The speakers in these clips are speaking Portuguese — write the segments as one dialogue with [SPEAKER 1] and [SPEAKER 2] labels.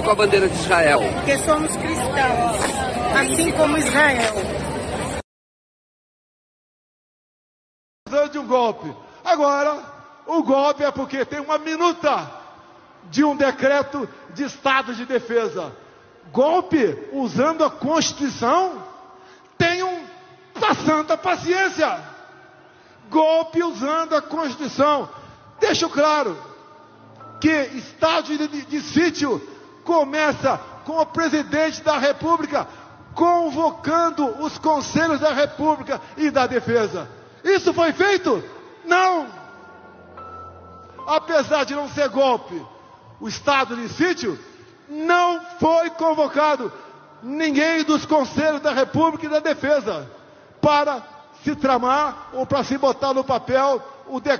[SPEAKER 1] com a bandeira de Israel?
[SPEAKER 2] Porque somos cristãos, assim como Israel.
[SPEAKER 3] De um golpe. Agora, o golpe é porque tem uma minuta de um decreto de estado de defesa. Golpe usando a Constituição tem um da santa paciência. Golpe usando a Constituição. Deixo claro que estado de, de, de sítio começa com o presidente da República convocando os conselhos da República e da Defesa. Isso foi feito? Não! Apesar de não ser golpe, o estado de sítio não foi convocado ninguém dos conselhos da República e da Defesa para se tramar ou para se botar no papel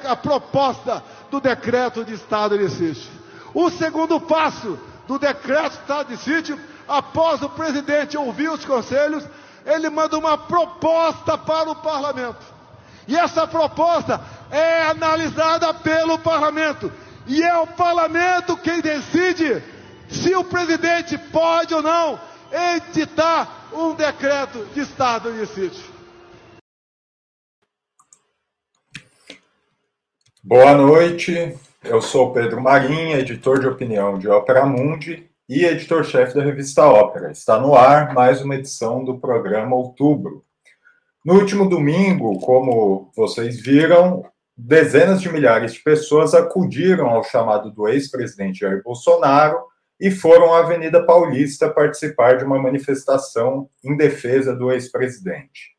[SPEAKER 3] a proposta do decreto de estado de sítio. O segundo passo do decreto de estado de sítio, após o presidente ouvir os conselhos, ele manda uma proposta para o parlamento. E essa proposta é analisada pelo parlamento. E é o parlamento quem decide se o presidente pode ou não editar um decreto de estado de sítio.
[SPEAKER 4] Boa noite, eu sou Pedro Marinho, editor de opinião de Ópera Mundi e editor-chefe da revista Ópera. Está no ar mais uma edição do programa Outubro. No último domingo, como vocês viram, dezenas de milhares de pessoas acudiram ao chamado do ex-presidente Jair Bolsonaro e foram à Avenida Paulista participar de uma manifestação em defesa do ex-presidente.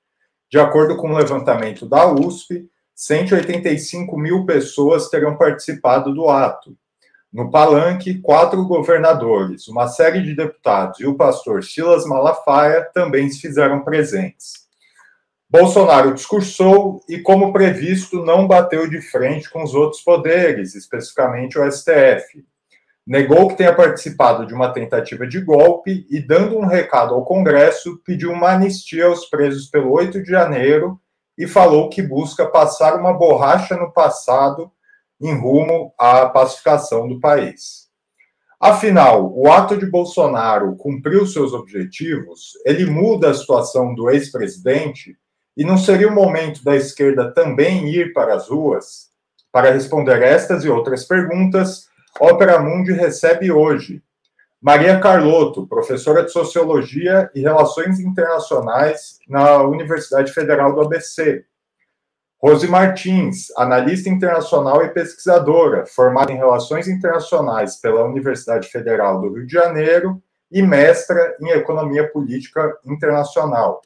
[SPEAKER 4] De acordo com o um levantamento da USP, 185 mil pessoas terão participado do ato. No palanque, quatro governadores, uma série de deputados e o pastor Silas Malafaia também se fizeram presentes. Bolsonaro discursou e, como previsto, não bateu de frente com os outros poderes, especificamente o STF. Negou que tenha participado de uma tentativa de golpe e, dando um recado ao Congresso, pediu uma anistia aos presos pelo 8 de janeiro e falou que busca passar uma borracha no passado em rumo à pacificação do país. Afinal, o ato de Bolsonaro cumpriu seus objetivos, ele muda a situação do ex-presidente, e não seria o momento da esquerda também ir para as ruas? Para responder estas e outras perguntas, Ópera Mundi recebe hoje Maria Carlotto, professora de Sociologia e Relações Internacionais na Universidade Federal do ABC. Rose Martins, analista internacional e pesquisadora, formada em Relações Internacionais pela Universidade Federal do Rio de Janeiro e mestra em Economia Política Internacional.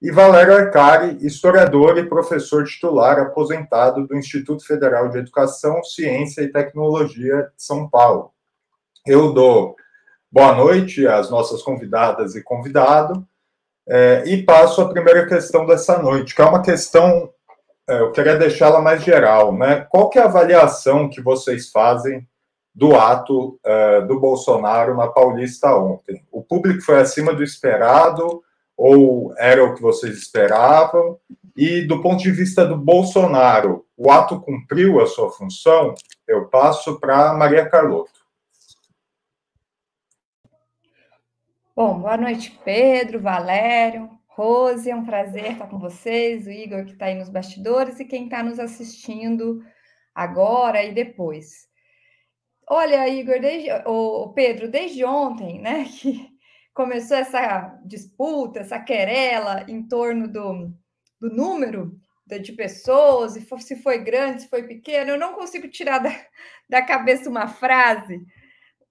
[SPEAKER 4] E Valério Arcari, historiador e professor titular aposentado do Instituto Federal de Educação, Ciência e Tecnologia de São Paulo. Eu dou boa noite às nossas convidadas e convidado, é, e passo a primeira questão dessa noite, que é uma questão, é, eu queria deixá-la mais geral, né? Qual que é a avaliação que vocês fazem do ato é, do Bolsonaro na Paulista ontem? O público foi acima do esperado ou era o que vocês esperavam? E do ponto de vista do Bolsonaro, o ato cumpriu a sua função? Eu passo para Maria Carlotto.
[SPEAKER 5] Bom, boa noite, Pedro, Valério, Rose, é um prazer estar com vocês, o Igor que está aí nos bastidores e quem está nos assistindo agora e depois. Olha, Igor, desde, o Pedro, desde ontem, né, que começou essa disputa, essa querela em torno do, do número de pessoas, se foi grande, se foi pequeno, eu não consigo tirar da, da cabeça uma frase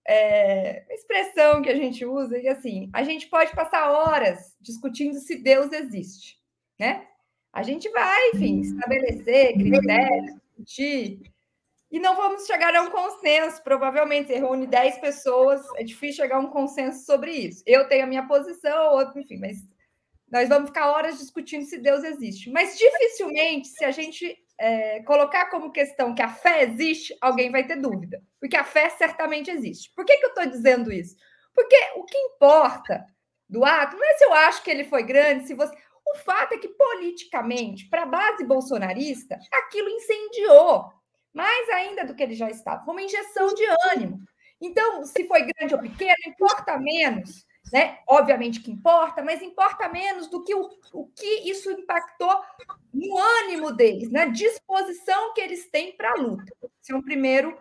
[SPEAKER 5] é, expressão que a gente usa, e assim, a gente pode passar horas discutindo se Deus existe, né? A gente vai, enfim, estabelecer critérios, discutir, e não vamos chegar a um consenso. Provavelmente, você reúne 10 pessoas, é difícil chegar a um consenso sobre isso. Eu tenho a minha posição, outro, enfim, mas nós vamos ficar horas discutindo se Deus existe. Mas dificilmente, se a gente é, colocar como questão que a fé existe, alguém vai ter dúvida, porque a fé certamente existe. Por que, que eu estou dizendo isso? Porque o que importa do ato não é se eu acho que ele foi grande, se você. O fato é que, politicamente, para a base bolsonarista, aquilo incendiou mais ainda do que ele já estava. Foi uma injeção de ânimo. Então, se foi grande ou pequeno, importa menos, né? Obviamente que importa, mas importa menos do que o, o que isso impactou no ânimo deles, na disposição que eles têm para a luta. Esse é um primeiro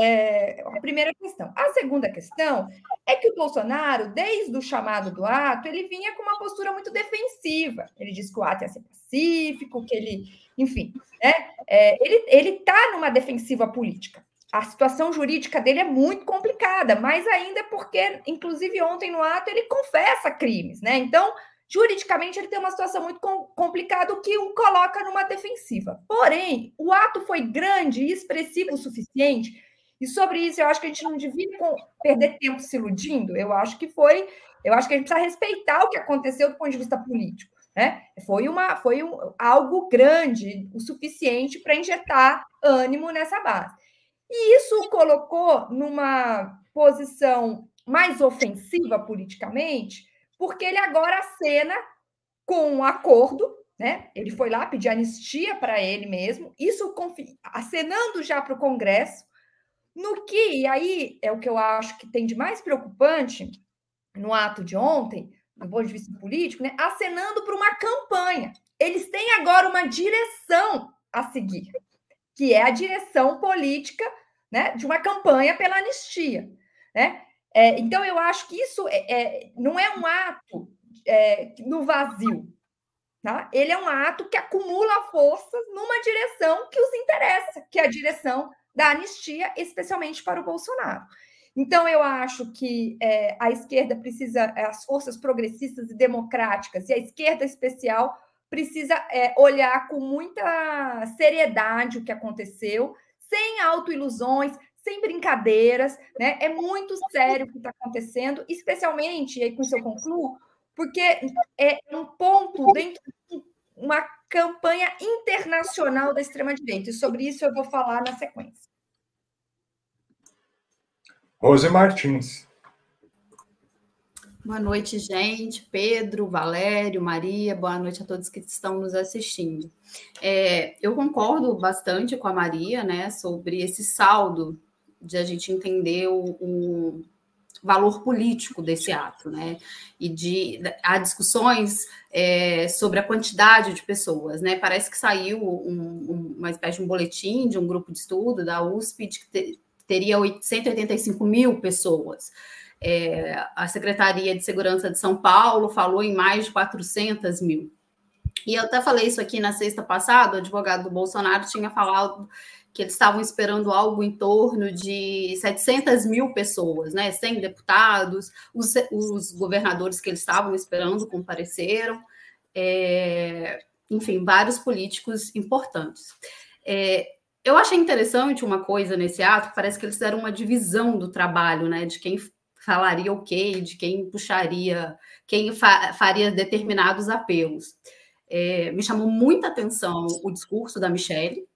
[SPEAKER 5] é, a primeira questão. A segunda questão é que o Bolsonaro, desde o chamado do ato, ele vinha com uma postura muito defensiva. Ele disse que o ato ia ser pacífico, que ele, enfim, né? É, ele está numa defensiva política. A situação jurídica dele é muito complicada, mas ainda porque, inclusive ontem no ato, ele confessa crimes, né? Então, juridicamente, ele tem uma situação muito complicada, o que o coloca numa defensiva. Porém, o ato foi grande e expressivo o suficiente e sobre isso, eu acho que a gente não devia perder tempo se iludindo. Eu acho que foi, eu acho que a gente precisa respeitar o que aconteceu do ponto de vista político. Né? Foi, uma, foi um, algo grande, o suficiente para injetar ânimo nessa base. E isso o colocou numa posição mais ofensiva politicamente, porque ele agora acena com um acordo, né? Ele foi lá pedir anistia para ele mesmo, isso acenando já para o Congresso, no que, e aí é o que eu acho que tem de mais preocupante no ato de ontem, do ponto de vista político, né, acenando para uma campanha. Eles têm agora uma direção a seguir, que é a direção política né, de uma campanha pela anistia. Né? É, então, eu acho que isso é, é não é um ato é, no vazio. Tá? Ele é um ato que acumula forças numa direção que os interessa, que é a direção da anistia, especialmente para o Bolsonaro. Então, eu acho que é, a esquerda precisa, as forças progressistas e democráticas, e a esquerda especial, precisa é, olhar com muita seriedade o que aconteceu, sem autoilusões, sem brincadeiras, né? É muito sério o que está acontecendo, especialmente, e aí com isso eu concluo, porque é um ponto dentro de uma campanha internacional da extrema-direita. E sobre isso eu vou falar na sequência.
[SPEAKER 4] Rose Martins.
[SPEAKER 1] Boa noite, gente. Pedro, Valério, Maria, boa noite a todos que estão nos assistindo. É, eu concordo bastante com a Maria, né, sobre esse saldo de a gente entender o, o valor político desse ato, né? E de há discussões é, sobre a quantidade de pessoas, né? Parece que saiu um, uma espécie de um boletim de um grupo de estudo da USP de que te, teria 185 mil pessoas. É, a Secretaria de Segurança de São Paulo falou em mais de 400 mil. E eu até falei isso aqui na sexta passada, o advogado do Bolsonaro tinha falado que eles estavam esperando algo em torno de 700 mil pessoas, né? 100 deputados, os, os governadores que eles estavam esperando compareceram, é, enfim, vários políticos importantes. É, eu achei interessante uma coisa nesse ato, parece que eles fizeram uma divisão do trabalho, né? De quem falaria o quê, de quem puxaria, quem fa faria determinados apelos. É, me chamou muita atenção o discurso da Michelle,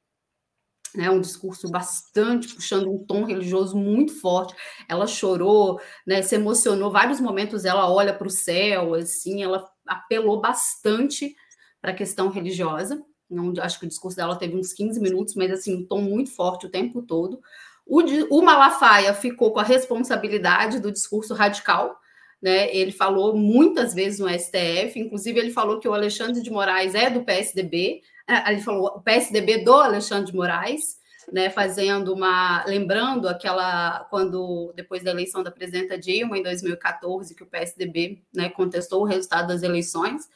[SPEAKER 1] né, um discurso bastante puxando um tom religioso muito forte. Ela chorou, né, se emocionou vários momentos. Ela olha para o céu, assim, ela apelou bastante para a questão religiosa. Não, acho que o discurso dela teve uns 15 minutos, mas assim, um tom muito forte o tempo todo. O, o Malafaia ficou com a responsabilidade do discurso radical, né? Ele falou muitas vezes no STF, inclusive ele falou que o Alexandre de Moraes é do PSDB, é, ele falou o PSDB do Alexandre de Moraes, né, fazendo uma, lembrando aquela quando depois da eleição da presidenta Dilma em 2014 que o PSDB né, contestou o resultado das eleições,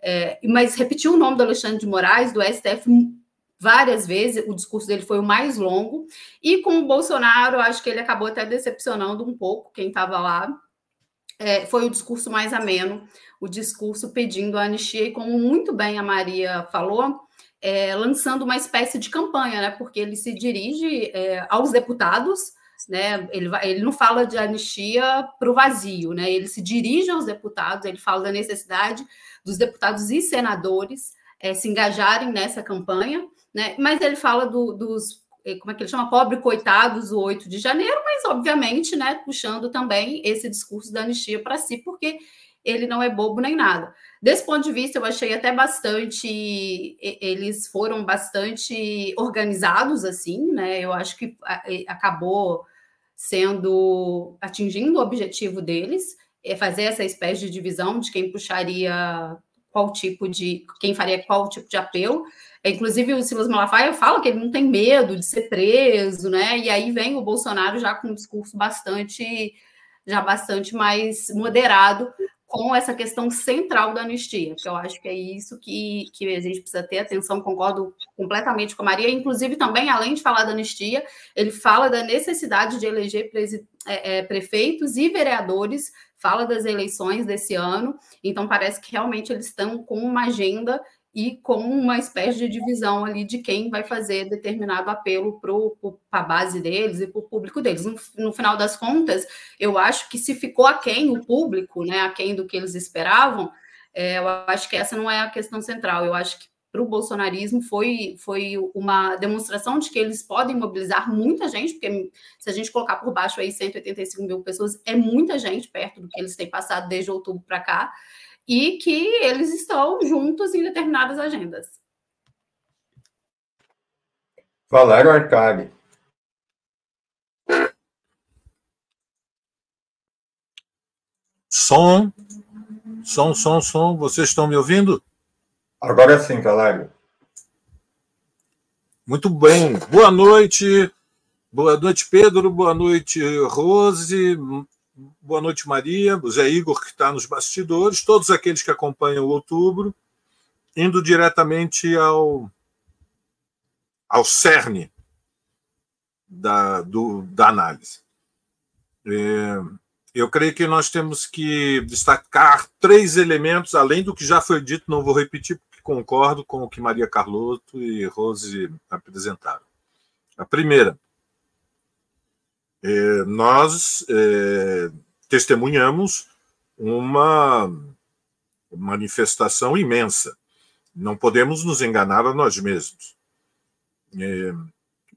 [SPEAKER 1] é, mas repetiu o nome do Alexandre de Moraes do STF várias vezes, o discurso dele foi o mais longo, e com o Bolsonaro, acho que ele acabou até decepcionando um pouco quem estava lá, é, foi o discurso mais ameno, o discurso pedindo a anistia, e como muito bem a Maria falou, é, lançando uma espécie de campanha, né? Porque ele se dirige é, aos deputados, né? Ele, ele não fala de anistia para o vazio, né? Ele se dirige aos deputados, ele fala da necessidade dos deputados e senadores é, se engajarem nessa campanha, né? Mas ele fala do, dos é, como é que ele chama, pobre coitados, o 8 de janeiro, mas obviamente, né, puxando também esse discurso da anistia para si, porque ele não é bobo nem nada. Desse ponto de vista, eu achei até bastante. Eles foram bastante organizados, assim, né? Eu acho que acabou sendo atingindo o objetivo deles, é fazer essa espécie de divisão de quem puxaria qual tipo de quem faria qual tipo de apelo. É, inclusive o Silas Malafaia fala que ele não tem medo de ser preso, né? E aí vem o Bolsonaro já com um discurso bastante já bastante mais moderado com essa questão central da anistia, que eu acho que é isso que, que a gente precisa ter atenção, concordo completamente com a Maria, inclusive também, além de falar da anistia, ele fala da necessidade de eleger é, é, prefeitos e vereadores, fala das eleições desse ano, então parece que realmente eles estão com uma agenda e com uma espécie de divisão ali de quem vai fazer determinado apelo para a base deles e para o público deles. No, no, final das contas, eu acho que se ficou aquém o público, né, aquém do que eles esperavam, é, eu acho que essa não é a questão central. Eu acho que para o bolsonarismo foi, foi uma demonstração de que eles podem mobilizar muita gente, porque se a gente colocar por baixo aí 185 mil pessoas, é muita gente perto do que eles têm passado desde outubro para cá e que eles estão juntos em determinadas agendas.
[SPEAKER 4] Valério Arcari.
[SPEAKER 6] Som, som, som, som. Vocês estão me ouvindo?
[SPEAKER 4] Agora sim, Valério.
[SPEAKER 6] Muito bem. Boa noite. Boa noite, Pedro. Boa noite, Rose. Boa noite, Maria, Zé Igor, que está nos bastidores, todos aqueles que acompanham o outubro, indo diretamente ao, ao cerne da, do, da análise. É, eu creio que nós temos que destacar três elementos, além do que já foi dito, não vou repetir, porque concordo com o que Maria Carlotto e Rose apresentaram. A primeira, é, nós é, testemunhamos uma manifestação imensa. Não podemos nos enganar a nós mesmos. É,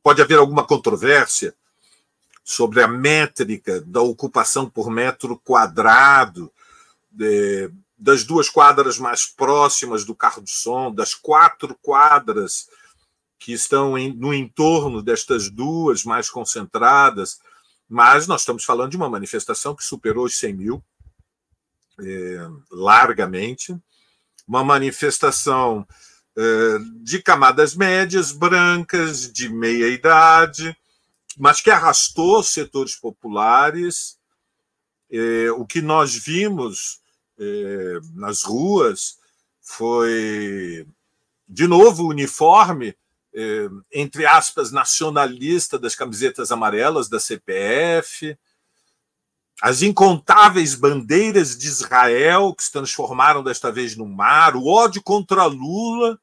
[SPEAKER 6] pode haver alguma controvérsia sobre a métrica da ocupação por metro quadrado das duas quadras mais próximas do carro de som, das quatro quadras que estão em, no entorno destas duas mais concentradas, mas nós estamos falando de uma manifestação que superou os 100 mil é, largamente, uma manifestação é, de camadas médias, brancas, de meia idade, mas que arrastou setores populares. É, o que nós vimos nas ruas foi, de novo, o uniforme entre aspas, nacionalista das camisetas amarelas da CPF, as incontáveis bandeiras de Israel que se transformaram desta vez no mar, o ódio contra Lula,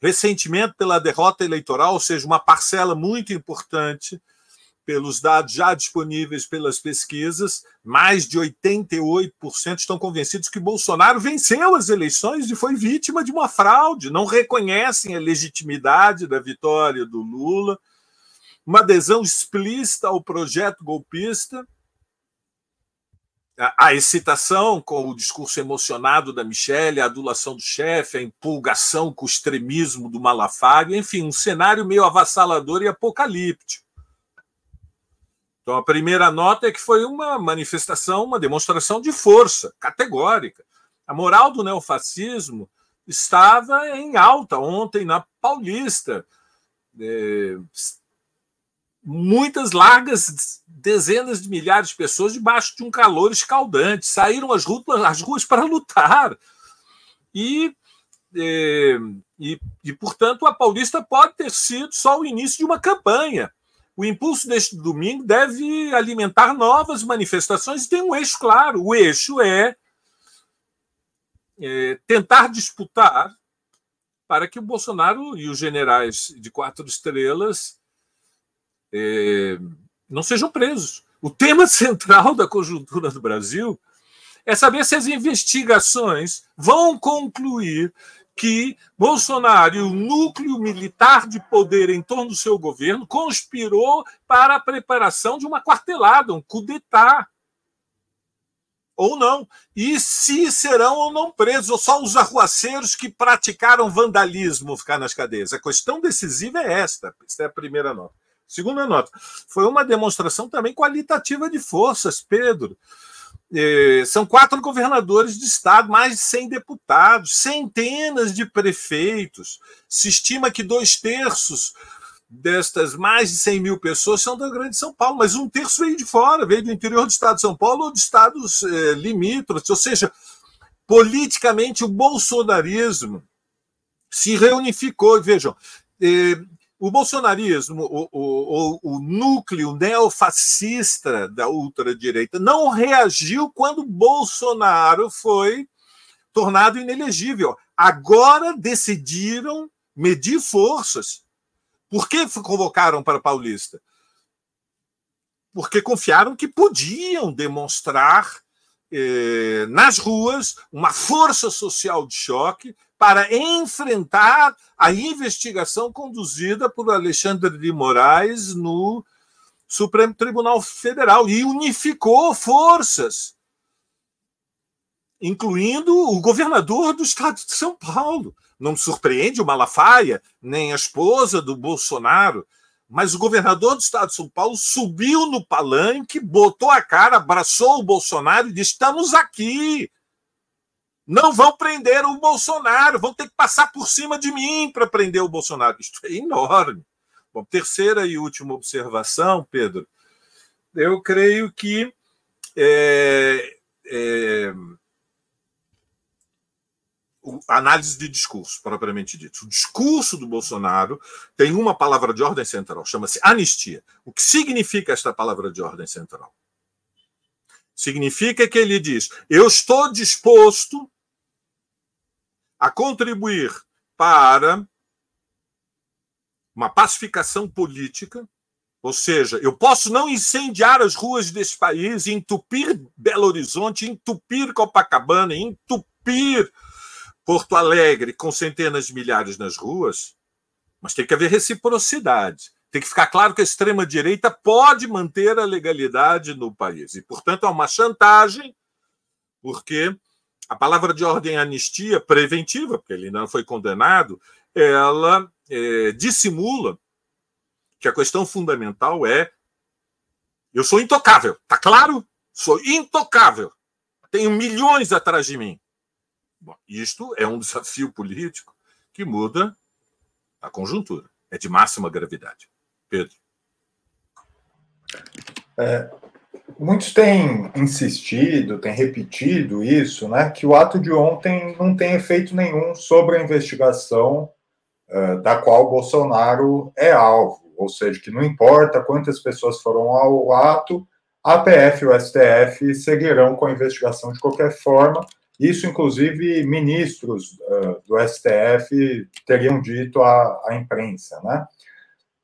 [SPEAKER 6] ressentimento pela derrota eleitoral, ou seja, uma parcela muito importante pelos dados já disponíveis pelas pesquisas, mais de 88% estão convencidos que Bolsonaro venceu as eleições e foi vítima de uma fraude, não reconhecem a legitimidade da vitória do Lula, uma adesão explícita ao projeto golpista, a excitação com o discurso emocionado da Michelle, a adulação do chefe, a empolgação com o extremismo do Malafaia, enfim, um cenário meio avassalador e apocalíptico. Então, a primeira nota é que foi uma manifestação, uma demonstração de força categórica. A moral do neofascismo estava em alta ontem na Paulista. É, muitas largas dezenas de milhares de pessoas debaixo de um calor escaldante saíram às ruas, às ruas para lutar. E, é, e, e, portanto, a Paulista pode ter sido só o início de uma campanha o impulso deste domingo deve alimentar novas manifestações e tem um eixo claro. O eixo é, é tentar disputar para que o Bolsonaro e os generais de quatro estrelas é, não sejam presos. O tema central da conjuntura do Brasil é saber se as investigações vão concluir que Bolsonaro e o núcleo militar de poder em torno do seu governo conspirou para a preparação de uma quartelada, um coup d'etat. Ou não. E se serão ou não presos, ou só os arruaceiros que praticaram vandalismo ficar nas cadeias. A questão decisiva é esta. Esta é a primeira nota. Segunda nota. Foi uma demonstração também qualitativa de forças, Pedro. É, são quatro governadores de estado, mais de 100 deputados, centenas de prefeitos. Se estima que dois terços destas mais de 100 mil pessoas são da Grande São Paulo, mas um terço veio de fora, veio do interior do estado de São Paulo ou de estados é, limítrofes. Ou seja, politicamente o bolsonarismo se reunificou. Vejam, é, o bolsonarismo, o, o, o, núcleo neofascista da ultradireita, não reagiu quando Bolsonaro foi tornado inelegível. Agora decidiram medir forças. Por que convocaram para Paulista? Porque confiaram que podiam demonstrar eh, nas ruas uma força social de choque para enfrentar a investigação conduzida por Alexandre de Moraes no Supremo Tribunal Federal e unificou forças, incluindo o governador do estado de São Paulo. Não surpreende o Malafaia, nem a esposa do Bolsonaro, mas o governador do estado de São Paulo subiu no palanque, botou a cara, abraçou o Bolsonaro e disse: Estamos aqui, não vão prender o Bolsonaro, vão ter que passar por cima de mim para prender o Bolsonaro. Isto é enorme. Bom, terceira e última observação, Pedro. Eu creio que é, é, análise de discurso, propriamente dito. O discurso do Bolsonaro tem uma palavra de ordem central, chama-se anistia. O que significa esta palavra de ordem central? Significa que ele diz: eu estou disposto a contribuir para uma pacificação política, ou seja, eu posso não incendiar as ruas desse país, entupir Belo Horizonte, entupir Copacabana, entupir Porto Alegre com centenas de milhares nas ruas, mas tem que haver reciprocidade. Tem que ficar claro que a extrema-direita pode manter a legalidade no país. E, portanto, é uma chantagem, porque a palavra de ordem anistia preventiva, porque ele não foi condenado, ela é, dissimula que a questão fundamental é eu sou intocável, tá claro? Sou intocável. Tenho milhões atrás de mim. Bom, isto é um desafio político que muda a conjuntura. É de máxima gravidade. Pedro.
[SPEAKER 4] É, muitos têm insistido, têm repetido isso, né, que o ato de ontem não tem efeito nenhum sobre a investigação uh, da qual Bolsonaro é alvo, ou seja, que não importa quantas pessoas foram ao ato, a PF e o STF seguirão com a investigação de qualquer forma. Isso, inclusive, ministros uh, do STF teriam dito à, à imprensa, né?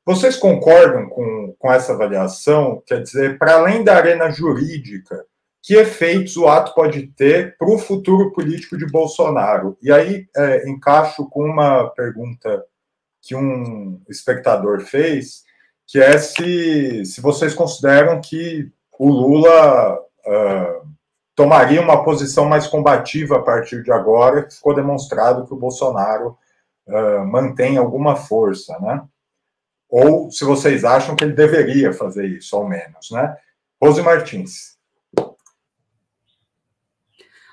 [SPEAKER 4] Vocês concordam com, com essa avaliação? Quer dizer, para além da arena jurídica, que efeitos o ato pode ter para o futuro político de Bolsonaro? E aí é, encaixo com uma pergunta que um espectador fez, que é se, se vocês consideram que o Lula uh, tomaria uma posição mais combativa a partir de agora, que ficou demonstrado que o Bolsonaro uh, mantém alguma força, né? Ou se vocês acham que ele deveria fazer isso, ao menos, né? Rose Martins.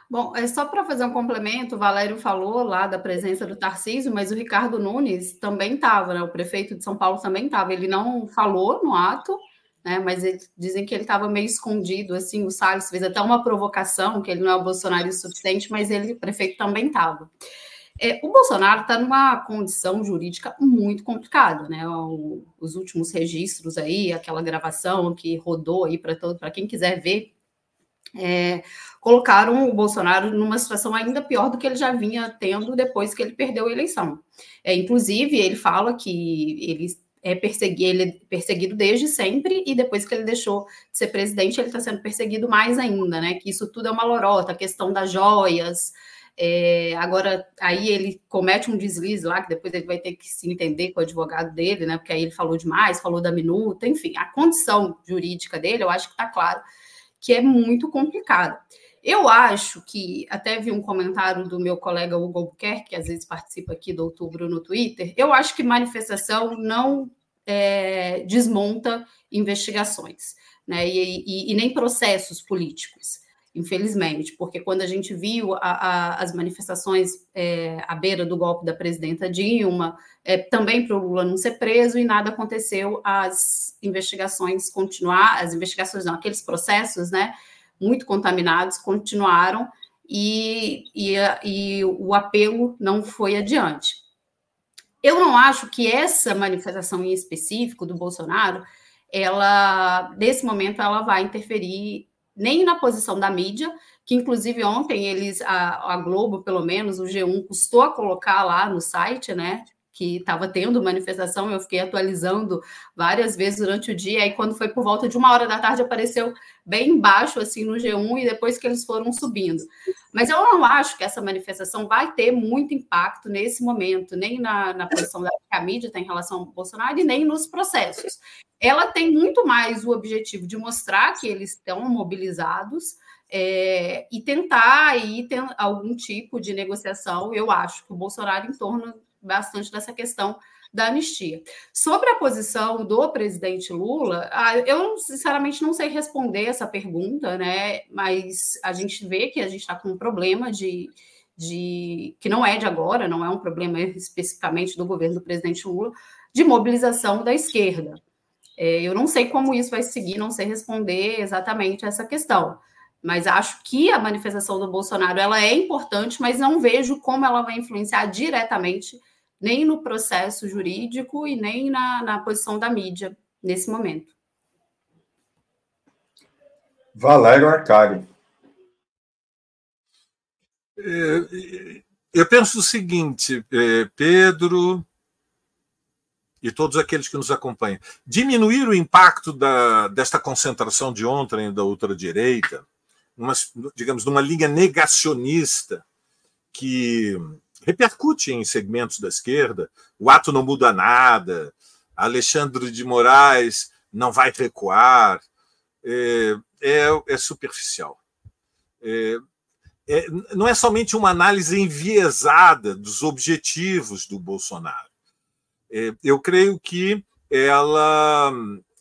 [SPEAKER 1] Bom, é só para fazer um complemento, o Valério falou lá da presença do Tarcísio, mas o Ricardo Nunes também estava, né? O prefeito de São Paulo também estava. Ele não falou no ato, né? Mas dizem que ele estava meio escondido, assim. O Salles fez até uma provocação, que ele não é o Bolsonaro o suficiente, mas ele, o prefeito, também estava. É, o Bolsonaro está numa condição jurídica muito complicada, né? O, os últimos registros aí, aquela gravação que rodou aí para todo, para quem quiser ver, é, colocaram o Bolsonaro numa situação ainda pior do que ele já vinha tendo depois que ele perdeu a eleição. É, inclusive, ele fala que ele é perseguido, ele é perseguido desde sempre, e depois que ele deixou de ser presidente, ele está sendo perseguido mais ainda, né? Que isso tudo é uma lorota, a questão das joias, é, agora, aí ele comete um deslize lá, que depois ele vai ter que se entender com o advogado dele, né? Porque aí ele falou demais, falou da minuta, enfim, a condição jurídica dele, eu acho que está claro que é muito complicada. Eu acho que, até vi um comentário do meu colega Hugo Albuquerque, que às vezes participa aqui do outubro no Twitter, eu acho que manifestação não é, desmonta investigações, né? E, e, e, nem processos políticos, infelizmente, porque quando a gente viu a, a, as manifestações é, à beira do golpe da presidenta Dilma, é, também para o Lula não ser preso e nada aconteceu, as investigações continuar, as investigações não, aqueles processos, né? Muito contaminados continuaram e, e, e o apelo não foi adiante. Eu não acho que essa manifestação em específico do Bolsonaro, ela, nesse momento, ela vai interferir nem na posição da mídia, que inclusive ontem eles, a, a Globo, pelo menos, o G1, custou a colocar lá no site, né? Que estava tendo manifestação, eu fiquei atualizando várias vezes durante o dia, aí quando foi por volta de uma hora da tarde apareceu bem embaixo, assim, no G1, e depois que eles foram subindo. Mas eu não acho que essa manifestação vai ter muito impacto nesse momento, nem na, na posição da a mídia tem em relação ao Bolsonaro, e nem nos processos. Ela tem muito mais o objetivo de mostrar que eles estão mobilizados, é, e tentar aí ter algum tipo de negociação, eu acho que o Bolsonaro em torno bastante dessa questão da anistia. Sobre a posição do presidente Lula, ah, eu sinceramente não sei responder essa pergunta, né? Mas a gente vê que a gente está com um problema de, de que não é de agora, não é um problema especificamente do governo do presidente Lula, de mobilização da esquerda. É, eu não sei como isso vai seguir, não sei responder exatamente essa questão. Mas acho que a manifestação do Bolsonaro ela é importante, mas não vejo como ela vai influenciar diretamente nem no processo jurídico e nem na, na posição da mídia nesse momento.
[SPEAKER 4] Valério Arcari.
[SPEAKER 6] É, eu penso o seguinte, é, Pedro e todos aqueles que nos acompanham, diminuir o impacto da, desta concentração de ontem da ultradireita, uma, digamos, numa linha negacionista que repercute em segmentos da esquerda. O ato não muda nada, Alexandre de Moraes não vai recuar, é, é, é superficial. É, é, não é somente uma análise enviesada dos objetivos do Bolsonaro. É, eu creio que ela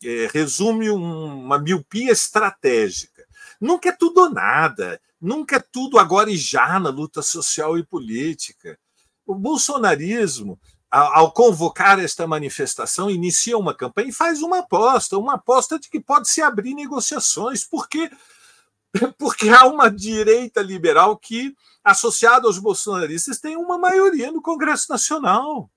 [SPEAKER 6] é, resume uma miopia estratégica. Nunca é tudo ou nada. Nunca é tudo agora e já na luta social e política. O bolsonarismo, ao convocar esta manifestação, inicia uma campanha e faz uma aposta, uma aposta de que pode se abrir negociações, porque porque há uma direita liberal que, associada aos bolsonaristas, tem uma maioria no Congresso Nacional.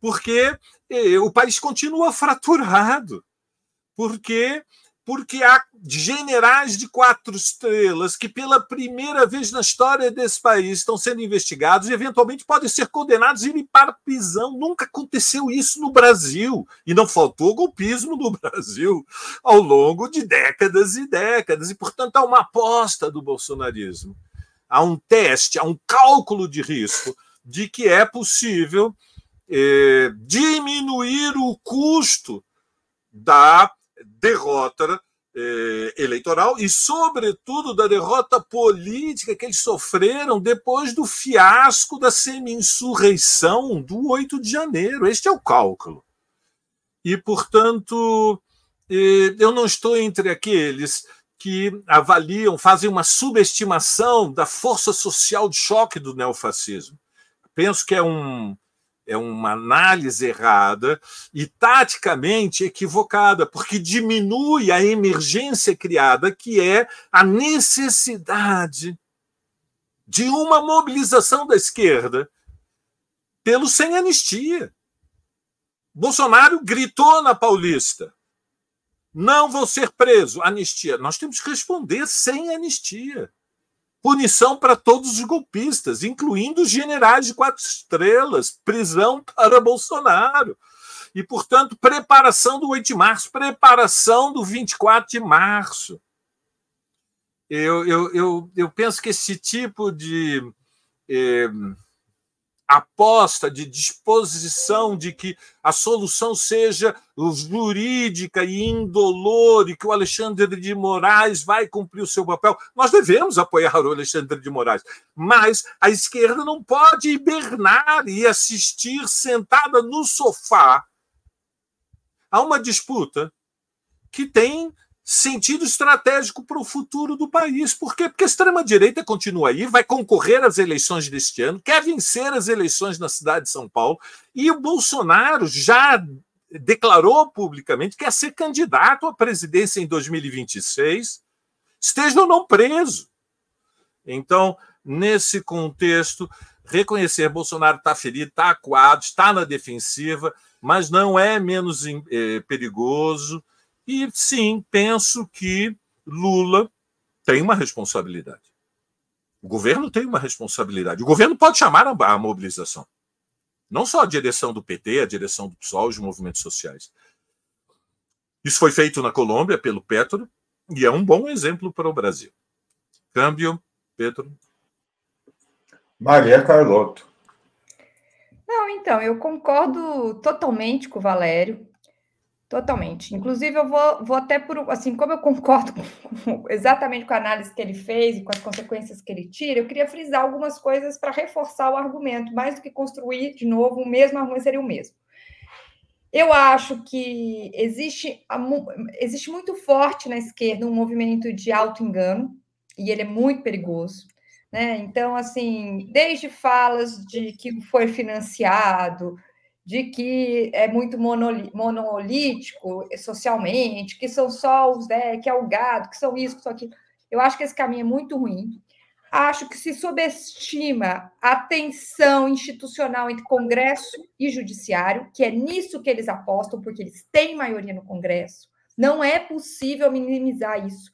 [SPEAKER 6] Porque eh, o país continua fraturado. Porque porque há generais de quatro estrelas que, pela primeira vez na história desse país, estão sendo investigados e, eventualmente, podem ser condenados e ir para prisão. Nunca aconteceu isso no Brasil. E não faltou golpismo no Brasil ao longo de décadas e décadas. E, portanto, há uma aposta do bolsonarismo. Há um teste, há um cálculo de risco de que é possível eh, diminuir o custo da derrota eh, eleitoral e, sobretudo, da derrota política que eles sofreram depois do fiasco da semi-insurreição do 8 de janeiro. Este é o cálculo. E, portanto, eh, eu não estou entre aqueles que avaliam, fazem uma subestimação da força social de choque do neofascismo. Penso que é um, é uma análise errada e taticamente equivocada, porque diminui a emergência criada, que é a necessidade de uma mobilização da esquerda pelo sem anistia. Bolsonaro gritou na Paulista: não vou ser preso, anistia. Nós temos que responder sem anistia punição para todos os golpistas, incluindo os generais de quatro estrelas, prisão para Bolsonaro. E, portanto, preparação do 8 de março, preparação do 24 de março. Eu, eu, eu, eu penso que esse tipo de. Eh, aposta, de disposição de que a solução seja jurídica e indolor e que o Alexandre de Moraes vai cumprir o seu papel. Nós devemos apoiar o Alexandre de Moraes, mas a esquerda não pode hibernar e assistir sentada no sofá há uma disputa que tem sentido estratégico para o futuro do país. Por quê? Porque a extrema-direita continua aí, vai concorrer às eleições deste ano, quer vencer as eleições na cidade de São Paulo, e o Bolsonaro já declarou publicamente que quer ser candidato à presidência em 2026, esteja ou não preso. Então, nesse contexto, reconhecer Bolsonaro está ferido, está acuado, está na defensiva, mas não é menos eh, perigoso e sim, penso que Lula tem uma responsabilidade. O governo tem uma responsabilidade. O governo pode chamar a mobilização. Não só a direção do PT, a direção do PSOL, os movimentos sociais. Isso foi feito na Colômbia pelo Petro e é um bom exemplo para o Brasil. Câmbio, Pedro.
[SPEAKER 4] Maria Carlotto.
[SPEAKER 5] Não, então, eu concordo totalmente com o Valério. Totalmente. Inclusive, eu vou, vou até por. Assim, como eu concordo com, exatamente com a análise que ele fez e com as consequências que ele tira, eu queria frisar algumas coisas para reforçar o argumento, mais do que construir de novo o mesmo argumento seria o mesmo. Eu acho que existe, existe muito forte na esquerda um movimento de auto-engano, e ele é muito perigoso. Né? Então, assim, desde falas de que foi financiado, de que é muito monolítico socialmente, que são só os né, que é o gado, que são isso, que são aquilo. Eu acho que esse caminho é muito ruim. Acho que se subestima a tensão institucional entre Congresso e Judiciário, que é nisso que eles apostam, porque eles têm maioria no Congresso. Não é possível minimizar isso.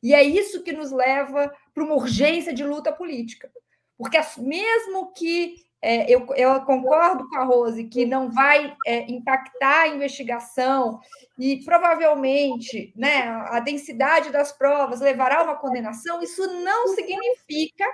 [SPEAKER 5] E é isso que nos leva para uma urgência de luta política. Porque mesmo que é, eu, eu, concordo com a Rose que não vai é, impactar a investigação e provavelmente né, a densidade das provas levará a uma condenação. Isso não significa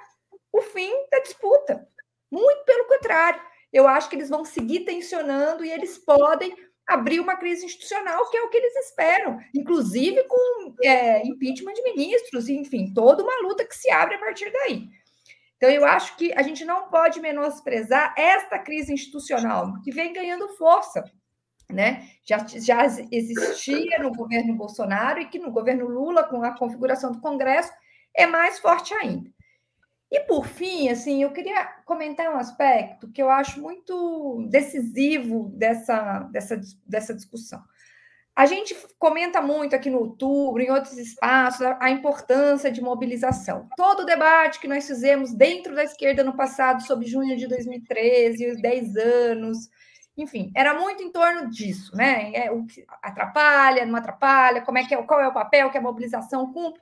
[SPEAKER 5] o fim da disputa. Muito pelo contrário. Eu acho que eles vão seguir tensionando e eles podem abrir uma crise institucional, que é o que eles esperam, inclusive com é, impeachment de ministros, enfim, toda uma luta que se abre a partir daí. Então, eu acho que a gente não pode menosprezar esta crise institucional, que vem ganhando força. Né? Já, já existia no governo Bolsonaro e que no governo Lula, com a configuração do Congresso, é mais forte ainda. E por fim, assim, eu queria comentar um aspecto que eu acho muito decisivo dessa, dessa, dessa discussão. A gente comenta muito aqui no outubro, em outros espaços, a importância de mobilização. Todo o debate que nós fizemos dentro da esquerda no passado, sobre junho de 2013, os 10 anos, enfim, era muito em torno disso, né? É, o que atrapalha, não atrapalha, como é que é, qual é o papel que a mobilização cumpre.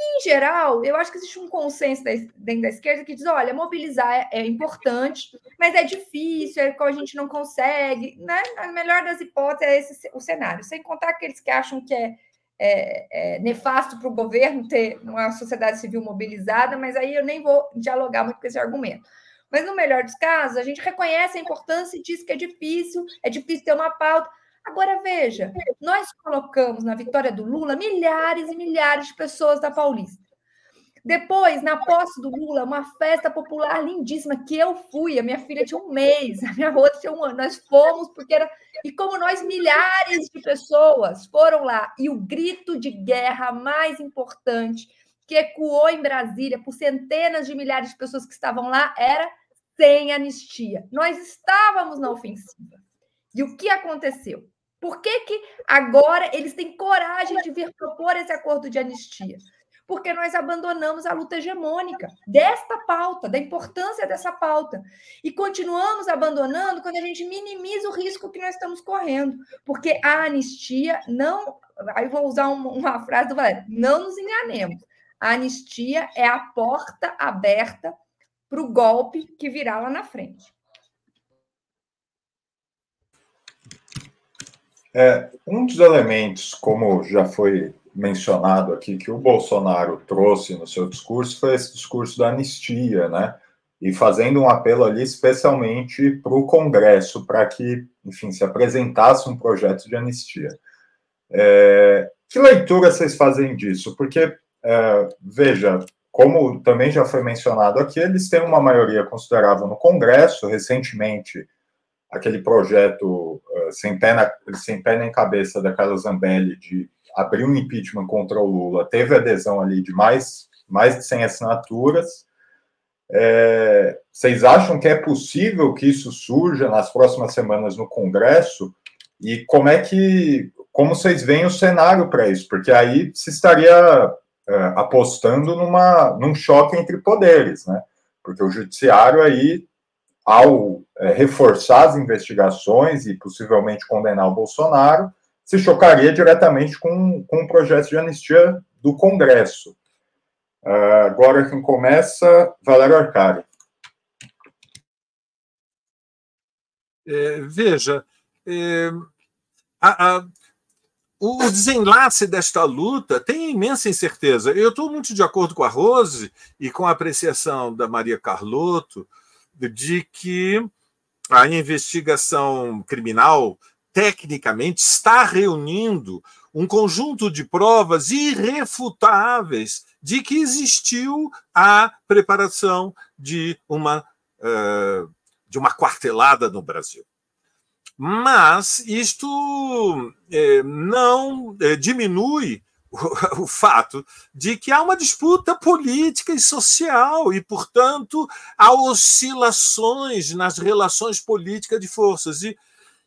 [SPEAKER 5] Em geral, eu acho que existe um consenso dentro da esquerda que diz: olha, mobilizar é, é importante, mas é difícil, é a gente não consegue. Né? A melhor das hipóteses é esse o cenário. Sem contar aqueles que acham que é, é, é nefasto para o governo ter uma sociedade civil mobilizada, mas aí eu nem vou dialogar muito com esse argumento. Mas, no melhor dos casos, a gente reconhece a importância e diz que é difícil, é difícil ter uma pauta. Agora, veja, nós colocamos na vitória do Lula milhares e milhares de pessoas da Paulista. Depois, na posse do Lula, uma festa popular lindíssima que eu fui. A minha filha tinha um mês, a minha outra tinha um ano. Nós fomos porque era. E como nós, milhares de pessoas foram lá. E o grito de guerra mais importante que ecoou em Brasília por centenas de milhares de pessoas que estavam lá era sem anistia. Nós estávamos na ofensiva. E o que aconteceu? Por que, que agora eles têm coragem de vir propor esse acordo de anistia? Porque nós abandonamos a luta hegemônica desta pauta, da importância dessa pauta. E continuamos abandonando quando a gente minimiza o risco que nós estamos correndo. Porque a anistia não. Aí vou usar uma, uma frase do Valério: não nos enganemos. A anistia é a porta aberta para o golpe que virá lá na frente.
[SPEAKER 4] É, um dos elementos, como já foi mencionado aqui, que o Bolsonaro trouxe no seu discurso foi esse discurso da anistia, né? E fazendo um apelo ali especialmente para o Congresso, para que, enfim, se apresentasse um projeto de anistia. É, que leitura vocês fazem disso? Porque, é, veja, como também já foi mencionado aqui, eles têm uma maioria considerável no Congresso. Recentemente, aquele projeto sem, pé nem cabeça da Carla Zambelli de abrir um impeachment contra o Lula, teve adesão ali de mais, mais de 100 assinaturas. É, vocês acham que é possível que isso surja nas próximas semanas no Congresso? E como é que, como vocês veem o cenário para isso? Porque aí se estaria é, apostando numa, num choque entre poderes, né? Porque o judiciário aí, ao é, reforçar as investigações e possivelmente condenar o Bolsonaro, se chocaria diretamente com, com o projeto de anistia do Congresso. Uh, agora quem começa, Valério Arcari.
[SPEAKER 6] É, veja, é, a, a, o desenlace desta luta tem imensa incerteza. Eu estou muito de acordo com a Rose e com a apreciação da Maria Carlotto de que a investigação criminal, tecnicamente, está reunindo um conjunto de provas irrefutáveis de que existiu a preparação de uma, uh, de uma quartelada no Brasil. Mas isto eh, não eh, diminui o, fato de que há uma disputa política e social e, portanto, há oscilações nas relações políticas de forças. E,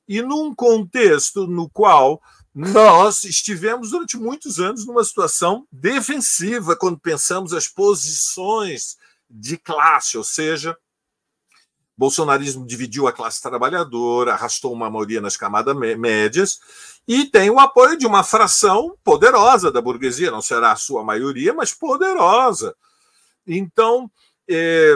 [SPEAKER 6] e num contexto no qual nós estivemos durante muitos anos numa situação defensiva quando pensamos as posições de classe, ou seja, bolsonarismo dividiu a classe trabalhadora, arrastou uma maioria nas camadas médias e tem o apoio de uma fração poderosa da burguesia, não será a sua maioria, mas poderosa. Então, é,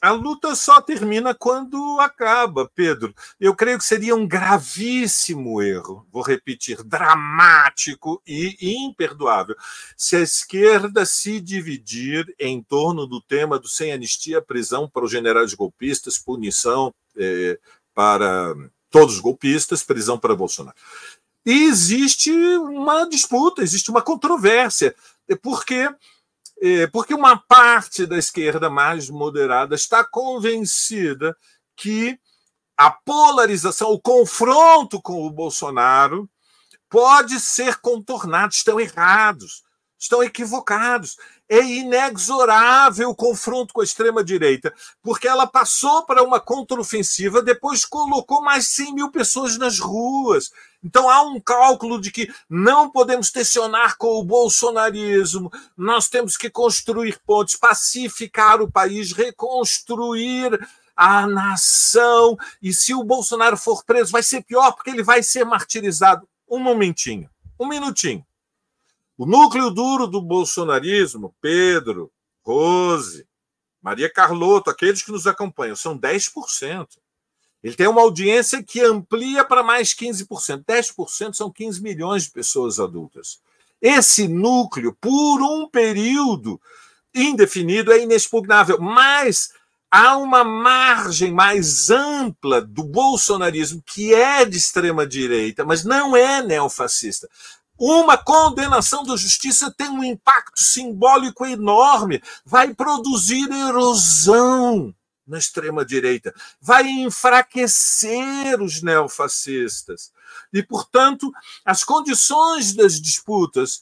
[SPEAKER 6] a luta só termina quando acaba, Pedro. Eu creio que seria um gravíssimo erro, vou repetir, dramático e imperdoável, se a esquerda se dividir em torno do tema do sem anistia, prisão para os generais golpistas, punição eh, para todos os golpistas, prisão para Bolsonaro. E existe uma disputa, existe uma controvérsia, porque porque uma parte da esquerda mais moderada está convencida que a polarização, o confronto com o Bolsonaro pode ser contornado, estão errados, estão equivocados. É inexorável o confronto com a extrema-direita, porque ela passou para uma contraofensiva, depois colocou mais 100 mil pessoas nas ruas, então há um cálculo de que não podemos tensionar com o bolsonarismo, nós temos que construir pontes, pacificar o país, reconstruir a nação. E se o Bolsonaro for preso, vai ser pior, porque ele vai ser martirizado. Um momentinho, um minutinho. O núcleo duro do bolsonarismo, Pedro, Rose, Maria Carlotto, aqueles que nos acompanham, são 10%. Ele tem uma audiência que amplia para mais 15%. 10% são 15 milhões de pessoas adultas. Esse núcleo, por um período indefinido, é inexpugnável, mas há uma margem mais ampla do bolsonarismo, que é de extrema-direita, mas não é neofascista. Uma condenação da justiça tem um impacto simbólico enorme, vai produzir erosão na extrema-direita, vai enfraquecer os neofascistas. E, portanto, as condições das disputas,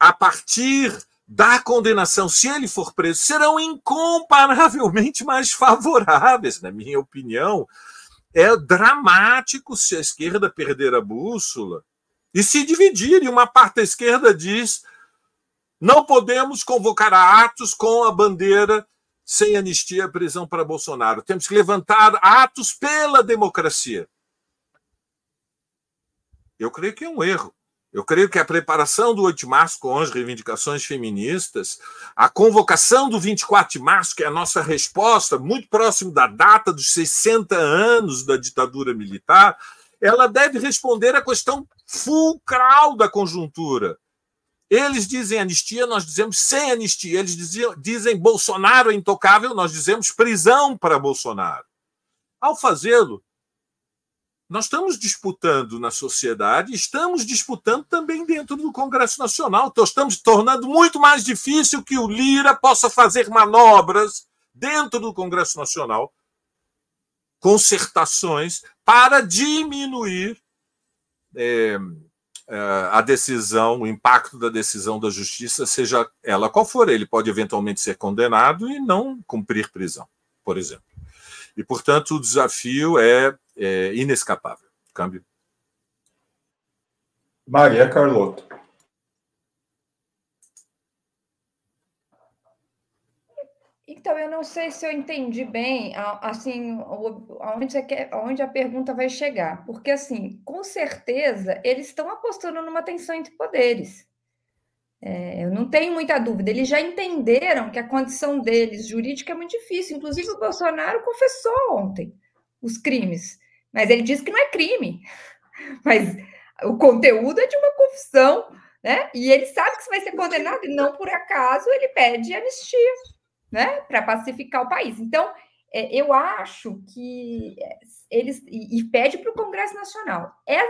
[SPEAKER 6] a partir da condenação, se ele for preso, serão incomparavelmente mais favoráveis, na minha opinião. É dramático se a esquerda perder a bússola e se dividir, e uma parte da esquerda diz não podemos convocar atos com a bandeira sem anistia, prisão para Bolsonaro. Temos que levantar atos pela democracia. Eu creio que é um erro. Eu creio que a preparação do 8 de março com as reivindicações feministas, a convocação do 24 de março, que é a nossa resposta, muito próximo da data dos 60 anos da ditadura militar, ela deve responder à questão fulcral da conjuntura. Eles dizem anistia, nós dizemos sem anistia. Eles diziam, dizem Bolsonaro é intocável, nós dizemos prisão para Bolsonaro. Ao fazê-lo, nós estamos disputando na sociedade, estamos disputando também dentro do Congresso Nacional. Então, estamos tornando muito mais difícil que o Lira possa fazer manobras dentro do Congresso Nacional concertações para diminuir é, é, a decisão, o impacto da decisão da justiça, seja ela qual for. Ele pode eventualmente ser condenado e não cumprir prisão, por exemplo. E, portanto, o desafio é, é inescapável. Câmbio.
[SPEAKER 4] Maria Carlotto.
[SPEAKER 5] Então, eu não sei se eu entendi bem, assim, aonde, quer, aonde a pergunta vai chegar. Porque, assim, com certeza, eles estão apostando numa tensão entre poderes. É, eu não tenho muita dúvida. Eles já entenderam que a condição deles jurídica é muito difícil. Inclusive, o Bolsonaro confessou ontem os crimes. Mas ele disse que não é crime. Mas o conteúdo é de uma confissão, né? E ele sabe que você vai ser condenado, e não por acaso ele pede anistia né, para pacificar o país. Então, é, eu acho que é, eles e, e pede para o Congresso Nacional. É,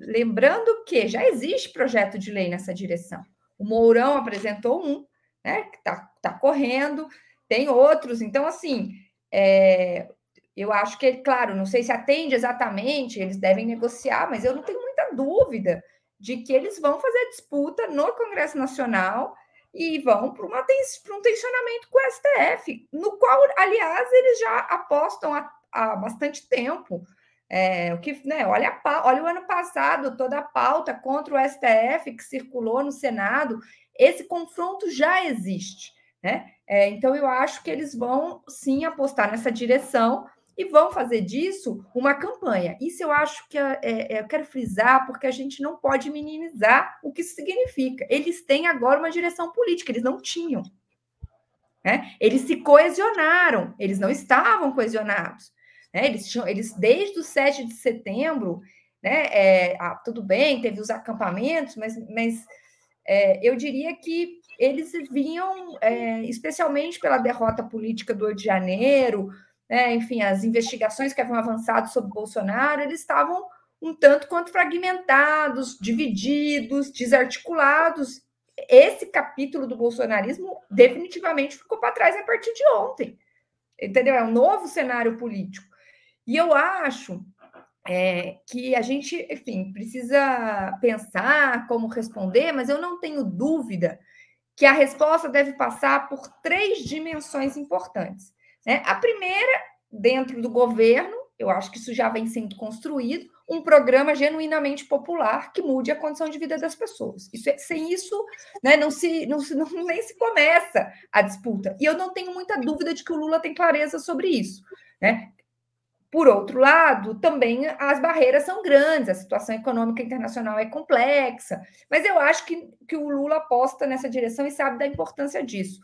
[SPEAKER 5] lembrando que já existe projeto de lei nessa direção. O Mourão apresentou um, né, que está tá correndo, tem outros. Então, assim, é, eu acho que, claro, não sei se atende exatamente, eles devem negociar, mas eu não tenho muita dúvida de que eles vão fazer disputa no Congresso Nacional e vão para, um tensionamento com o STF, no qual, aliás, eles já apostam há, há bastante tempo. É, o que, né, olha, olha o ano passado, toda a pauta contra o STF que circulou no Senado, esse confronto já existe. Né? É, então, eu acho que eles vão sim apostar nessa direção e vão fazer disso uma campanha. Isso eu acho que é, é, eu quero frisar, porque a gente não pode minimizar o que isso significa. Eles têm agora uma direção política, eles não tinham. Né? Eles se coesionaram, eles não estavam coesionados. Né? Eles, tinham, eles, desde o 7 de setembro, né, é, ah, tudo bem, teve os acampamentos, mas, mas é, eu diria que eles vinham, é, especialmente pela derrota política do Rio de Janeiro, né, enfim, as investigações que haviam avançado sobre Bolsonaro, eles estavam um tanto quanto fragmentados, divididos, desarticulados. Esse capítulo do bolsonarismo definitivamente ficou para trás a partir de ontem. Entendeu? É um novo cenário político. E eu acho é, que a gente, enfim, precisa pensar como responder, mas eu não tenho dúvida que a resposta deve passar por três dimensões importantes. Né? A primeira, dentro do governo, eu acho que isso já vem sendo construído, um programa genuinamente popular que mude a condição de vida das pessoas. Isso é, sem isso, né, não se, não, não, nem se começa a disputa. E eu não tenho muita dúvida de que o Lula tem clareza sobre isso. Né? Por outro lado, também as barreiras são grandes, a situação econômica internacional é complexa, mas eu acho que, que o Lula aposta nessa direção e sabe da importância disso.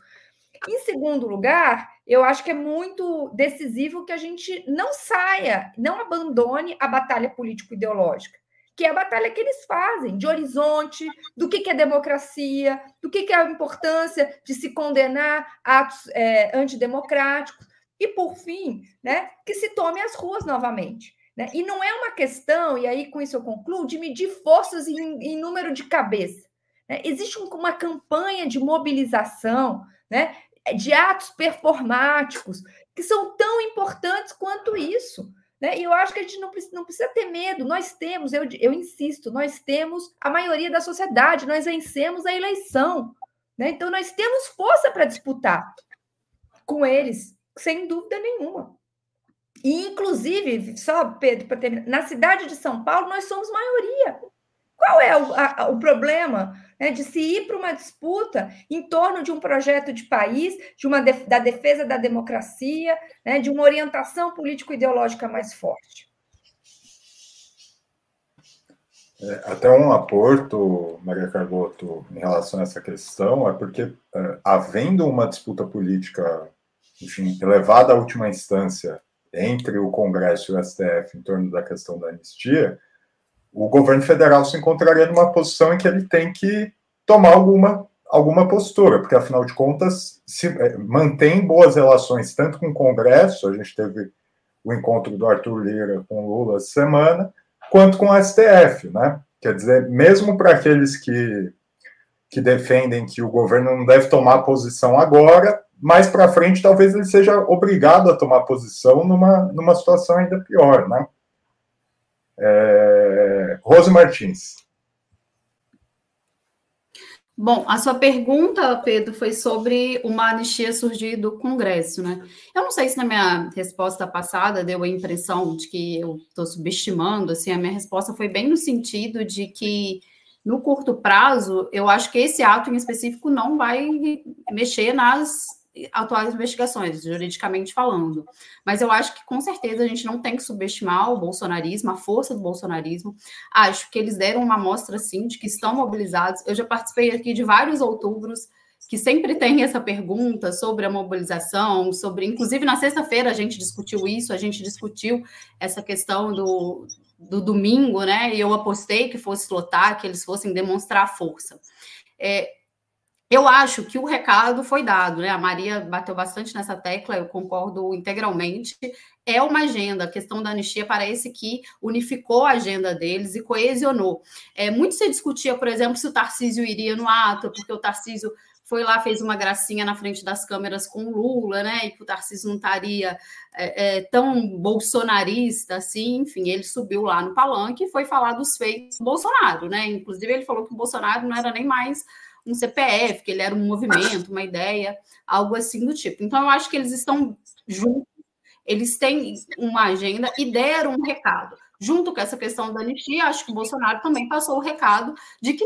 [SPEAKER 5] Em segundo lugar, eu acho que é muito decisivo que a gente não saia, não abandone a batalha político-ideológica, que é a batalha que eles fazem, de horizonte, do que, é democracia, do que, é a importância de se condenar atos é, antidemocráticos, e, por fim, né, que se tome as ruas novamente. Né? E não é uma questão, e aí com isso eu concluo, de medir forças em, em número de cabeça. Né? Existe uma campanha de mobilização né, de atos performáticos, que são tão importantes quanto isso. Né? E eu acho que a gente não precisa, não precisa ter medo. Nós temos, eu, eu insisto, nós temos a maioria da sociedade, nós vencemos a eleição. Né? Então, nós temos força para disputar com eles, sem dúvida nenhuma. E, inclusive, só, Pedro, para terminar, na cidade de São Paulo, nós somos maioria. Qual é o, a, o problema né, de se ir para uma disputa em torno de um projeto de país, de uma da defesa da democracia, né, de uma orientação político-ideológica mais forte?
[SPEAKER 4] É, até um aporto, Maria Carlotto, em relação a essa questão, é porque, é, havendo uma disputa política, enfim, elevada à última instância entre o Congresso e o STF em torno da questão da anistia, o governo federal se encontraria numa posição em que ele tem que tomar alguma, alguma postura, porque afinal de contas se é, mantém boas relações tanto com o Congresso, a gente teve o encontro do Arthur Lira com Lula essa semana, quanto com o STF, né? Quer dizer, mesmo para aqueles que, que defendem que o governo não deve tomar posição agora, mais para frente talvez ele seja obrigado a tomar posição numa, numa situação ainda pior, né? É... Rose Martins.
[SPEAKER 1] Bom, a sua pergunta, Pedro, foi sobre uma anistia surgir do Congresso, né? Eu não sei se na minha resposta passada deu a impressão de que eu estou subestimando, assim, a minha resposta foi bem no sentido de que no curto prazo, eu acho que esse ato em específico não vai mexer nas atuais investigações, juridicamente falando. Mas eu acho que, com certeza, a gente não tem que subestimar o bolsonarismo, a força do bolsonarismo. Acho que eles deram uma amostra, sim, de que estão mobilizados. Eu já participei aqui de vários outubros que sempre tem essa pergunta sobre a mobilização, sobre, inclusive na sexta-feira a gente discutiu isso, a gente discutiu essa questão do, do domingo, né? E eu apostei que fosse lotar, que eles fossem demonstrar força. É, eu acho que o recado foi dado, né? A Maria bateu bastante nessa tecla, eu concordo integralmente. É uma agenda, a questão da anistia parece que unificou a agenda deles e coesionou. É, muito se discutia, por exemplo, se o Tarcísio iria no ato, porque o Tarcísio foi lá, fez uma gracinha na frente das câmeras com Lula, né? E que o Tarcísio não estaria é, é, tão bolsonarista assim, enfim, ele subiu lá no palanque e foi falar dos feitos do Bolsonaro, né? Inclusive, ele falou que o Bolsonaro não era nem mais um CPF, que ele era um movimento, uma ideia, algo assim do tipo. Então, eu acho que eles estão juntos, eles têm uma agenda e deram um recado. Junto com essa questão da anistia, acho que o Bolsonaro também passou o recado de que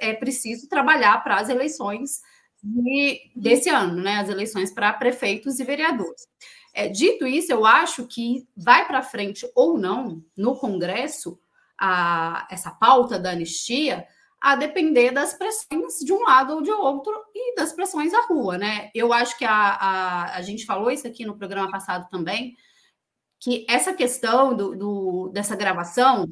[SPEAKER 1] é, é preciso trabalhar para as eleições de, desse ano, né? As eleições para prefeitos e vereadores. É, dito isso, eu acho que vai para frente ou não no Congresso a, essa pauta da anistia, a depender das pressões de um lado ou de outro e das pressões da rua, né? Eu acho que a, a, a gente falou isso aqui no programa passado também, que essa questão do, do dessa gravação,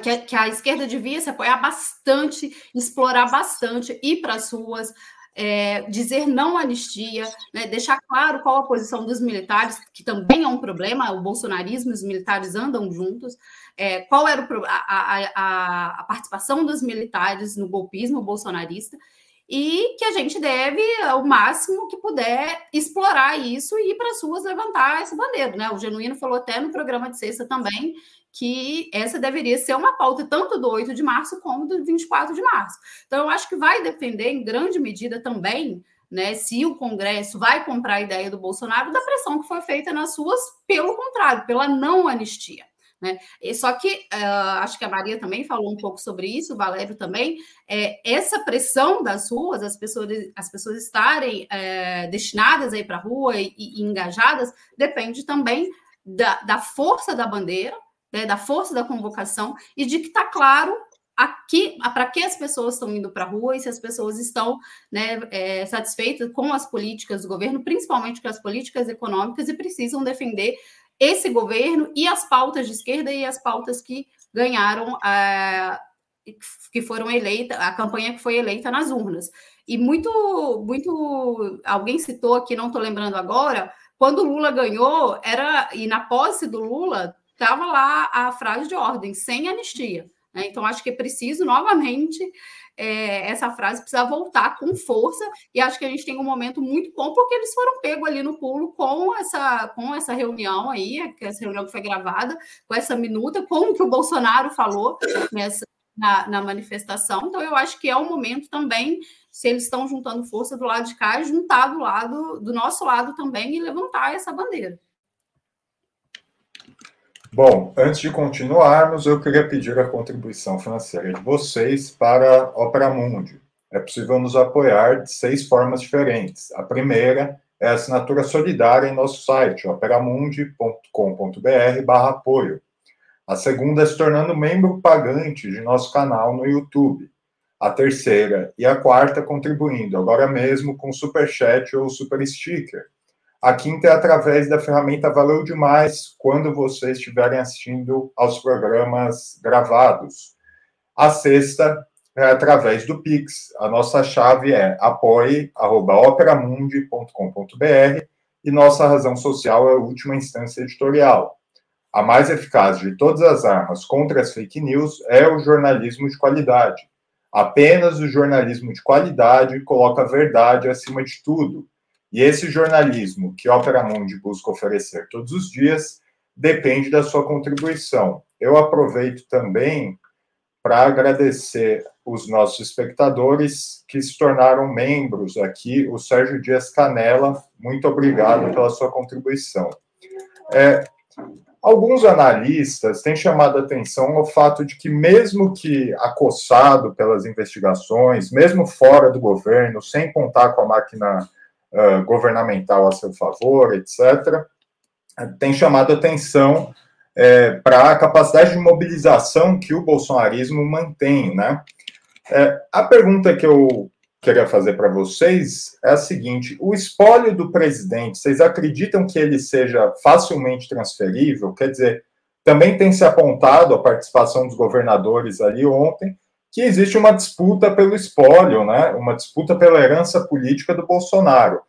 [SPEAKER 1] que a, que a, esquerda devia se apoiar bastante, explorar bastante, ir para as ruas, é, dizer não à anistia, né, deixar claro qual a posição dos militares, que também é um problema, o bolsonarismo e os militares andam juntos, é, qual era o, a, a, a, participação dos militares no golpismo bolsonarista, e que a gente deve, ao máximo que puder, explorar isso e ir para as ruas levantar essa bandeira. Né? O Genuíno falou até no programa de sexta também que essa deveria ser uma pauta tanto do 8 de março como do 24 de março. Então, eu acho que vai depender, em grande medida, também né, se o Congresso vai comprar a ideia do Bolsonaro, da pressão que foi feita nas ruas, pelo contrário, pela não anistia. Né? E só que uh, acho que a Maria também falou um pouco sobre isso, o Valério também. É, essa pressão das ruas, as pessoas, as pessoas estarem é, destinadas aí para a rua e, e, engajadas, depende também da, da força da bandeira, né, da força da convocação e de que está claro aqui para que as pessoas estão indo para a rua e se as pessoas estão né, é, satisfeitas com as políticas do governo, principalmente com as políticas econômicas, e precisam defender esse governo e as pautas de esquerda e as pautas que ganharam, uh, que foram eleitas, a campanha que foi eleita nas urnas. E muito, muito, alguém citou aqui, não estou lembrando agora, quando o Lula ganhou, era, e na posse do Lula, estava lá a frase de ordem, sem anistia. Né? Então, acho que é preciso, novamente, é, essa frase precisa voltar com força, e acho que a gente tem um momento muito bom, porque eles foram pegos ali no pulo com essa, com essa reunião aí, essa reunião que foi gravada, com essa minuta, com o que o Bolsonaro falou nessa, na, na manifestação. Então, eu acho que é um momento também, se eles estão juntando força do lado de cá, juntar do lado, do nosso lado também e levantar essa bandeira.
[SPEAKER 4] Bom, antes de continuarmos, eu queria pedir a contribuição financeira de vocês para a Opera Mundi. É possível nos apoiar de seis formas diferentes. A primeira é a assinatura solidária em nosso site, operamundi.com.br apoio. A segunda é se tornando membro pagante de nosso canal no YouTube. A terceira e a quarta contribuindo agora mesmo com Super Chat ou Super Sticker. A quinta é através da ferramenta Valeu Demais, quando vocês estiverem assistindo aos programas gravados. A sexta é através do Pix. A nossa chave é apoie.operamundi.com.br e nossa razão social é a última instância editorial. A mais eficaz de todas as armas contra as fake news é o jornalismo de qualidade. Apenas o jornalismo de qualidade coloca a verdade acima de tudo. E esse jornalismo que Opera Mundi busca oferecer todos os dias depende da sua contribuição. Eu aproveito também para agradecer os nossos espectadores que se tornaram membros aqui. O Sérgio Dias Canela, muito obrigado pela sua contribuição. É, alguns analistas têm chamado a atenção ao fato de que, mesmo que acossado pelas investigações, mesmo fora do governo, sem contar com a máquina uh, governamental a seu favor, etc., tem chamado atenção é, para a capacidade de mobilização que o bolsonarismo mantém, né? É, a pergunta que eu queria fazer para vocês é a seguinte: o espólio do presidente, vocês acreditam que ele seja facilmente transferível? Quer dizer, também tem se apontado a participação dos governadores ali ontem que existe uma disputa pelo espólio, né? Uma disputa pela herança política do Bolsonaro.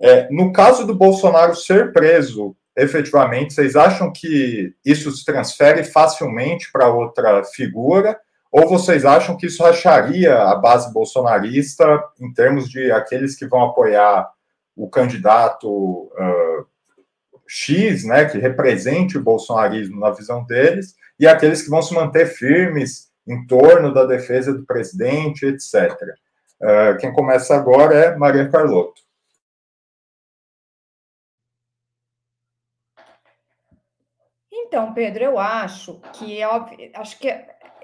[SPEAKER 4] É, no caso do Bolsonaro ser preso efetivamente, vocês acham que isso se transfere facilmente para outra figura? Ou vocês acham que isso racharia a base bolsonarista em termos de aqueles que vão apoiar o candidato uh, X, né, que represente o bolsonarismo na visão deles, e aqueles que vão se manter firmes em torno da defesa do presidente, etc. Uh, quem começa agora é Maria Carlotto.
[SPEAKER 5] Então, Pedro, eu acho que é óbvio, acho que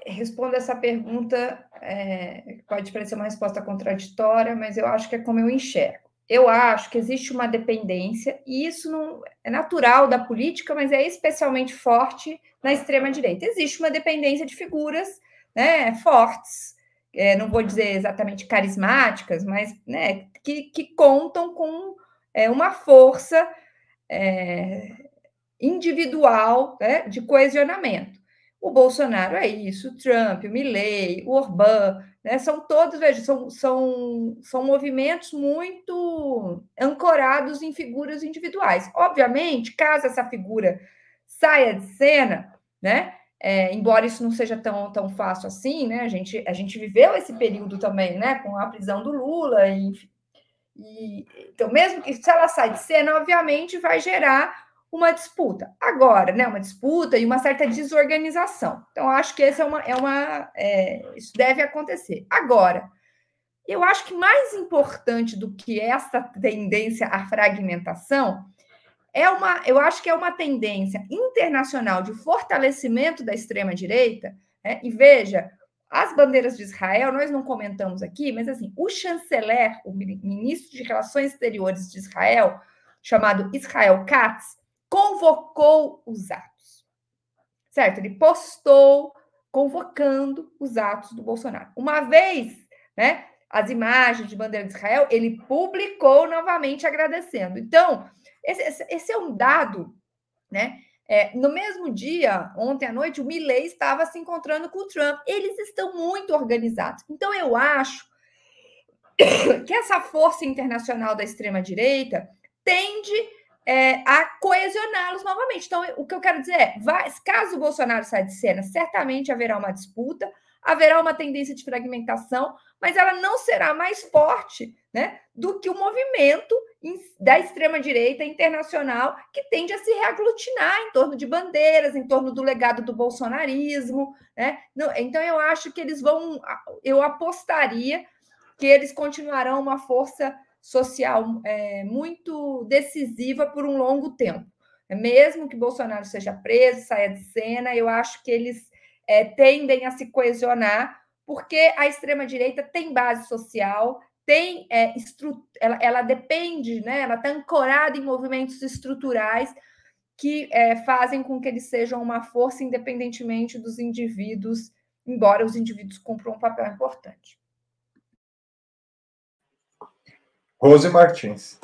[SPEAKER 5] respondo essa pergunta é, pode parecer uma resposta contraditória, mas eu acho que é como eu enxergo. Eu acho que existe uma dependência, e isso não é natural da política, mas é especialmente forte na extrema-direita. Existe uma dependência de figuras né, fortes, é, não vou dizer exatamente carismáticas, mas né, que, que contam com é, uma força é, individual né, de coesionamento. O Bolsonaro é isso, o Trump, o Milley, o Orbán, né, são todos, veja, são, são, são movimentos muito ancorados em figuras individuais. Obviamente, caso essa figura saia de cena, né, é, embora isso não seja tão, tão fácil assim, né, a gente, a gente viveu esse período também, né, com a prisão do Lula, e, e então mesmo que se ela sai de cena, obviamente vai gerar uma disputa. Agora, né, uma disputa e uma certa desorganização. Então, acho que essa é uma, é uma é, isso deve acontecer. Agora, eu acho que mais importante do que essa tendência à fragmentação é uma, eu acho que é uma tendência internacional de fortalecimento da extrema direita. Né? E veja, as bandeiras de Israel, nós não comentamos aqui, mas assim, o chanceler, o ministro de Relações Exteriores de Israel, chamado Israel Katz, convocou os atos. Certo? Ele postou convocando os atos do Bolsonaro. Uma vez, né, as imagens de bandeira de Israel, ele publicou novamente agradecendo. Então, esse, esse é um dado, né? É, no mesmo dia, ontem à noite, o Milley estava se encontrando com o Trump. Eles estão muito organizados. Então, eu acho que essa força internacional da extrema-direita tende é, a coesioná-los novamente. Então, o que eu quero dizer é: vai, caso o Bolsonaro saia de cena, certamente haverá uma disputa, haverá uma tendência de fragmentação, mas ela não será mais forte né, do que o movimento da extrema-direita internacional que tende a se reaglutinar em torno de bandeiras, em torno do legado do bolsonarismo. Né? Então, eu acho que eles vão, eu apostaria que eles continuarão uma força social é, muito decisiva por um longo tempo. Mesmo que Bolsonaro seja preso, saia de cena, eu acho que eles é, tendem a se coesionar, porque a extrema-direita tem base social, tem é, ela, ela depende, né? ela está ancorada em movimentos estruturais que é, fazem com que eles sejam uma força independentemente dos indivíduos, embora os indivíduos cumpram um papel importante.
[SPEAKER 4] Rose Martins.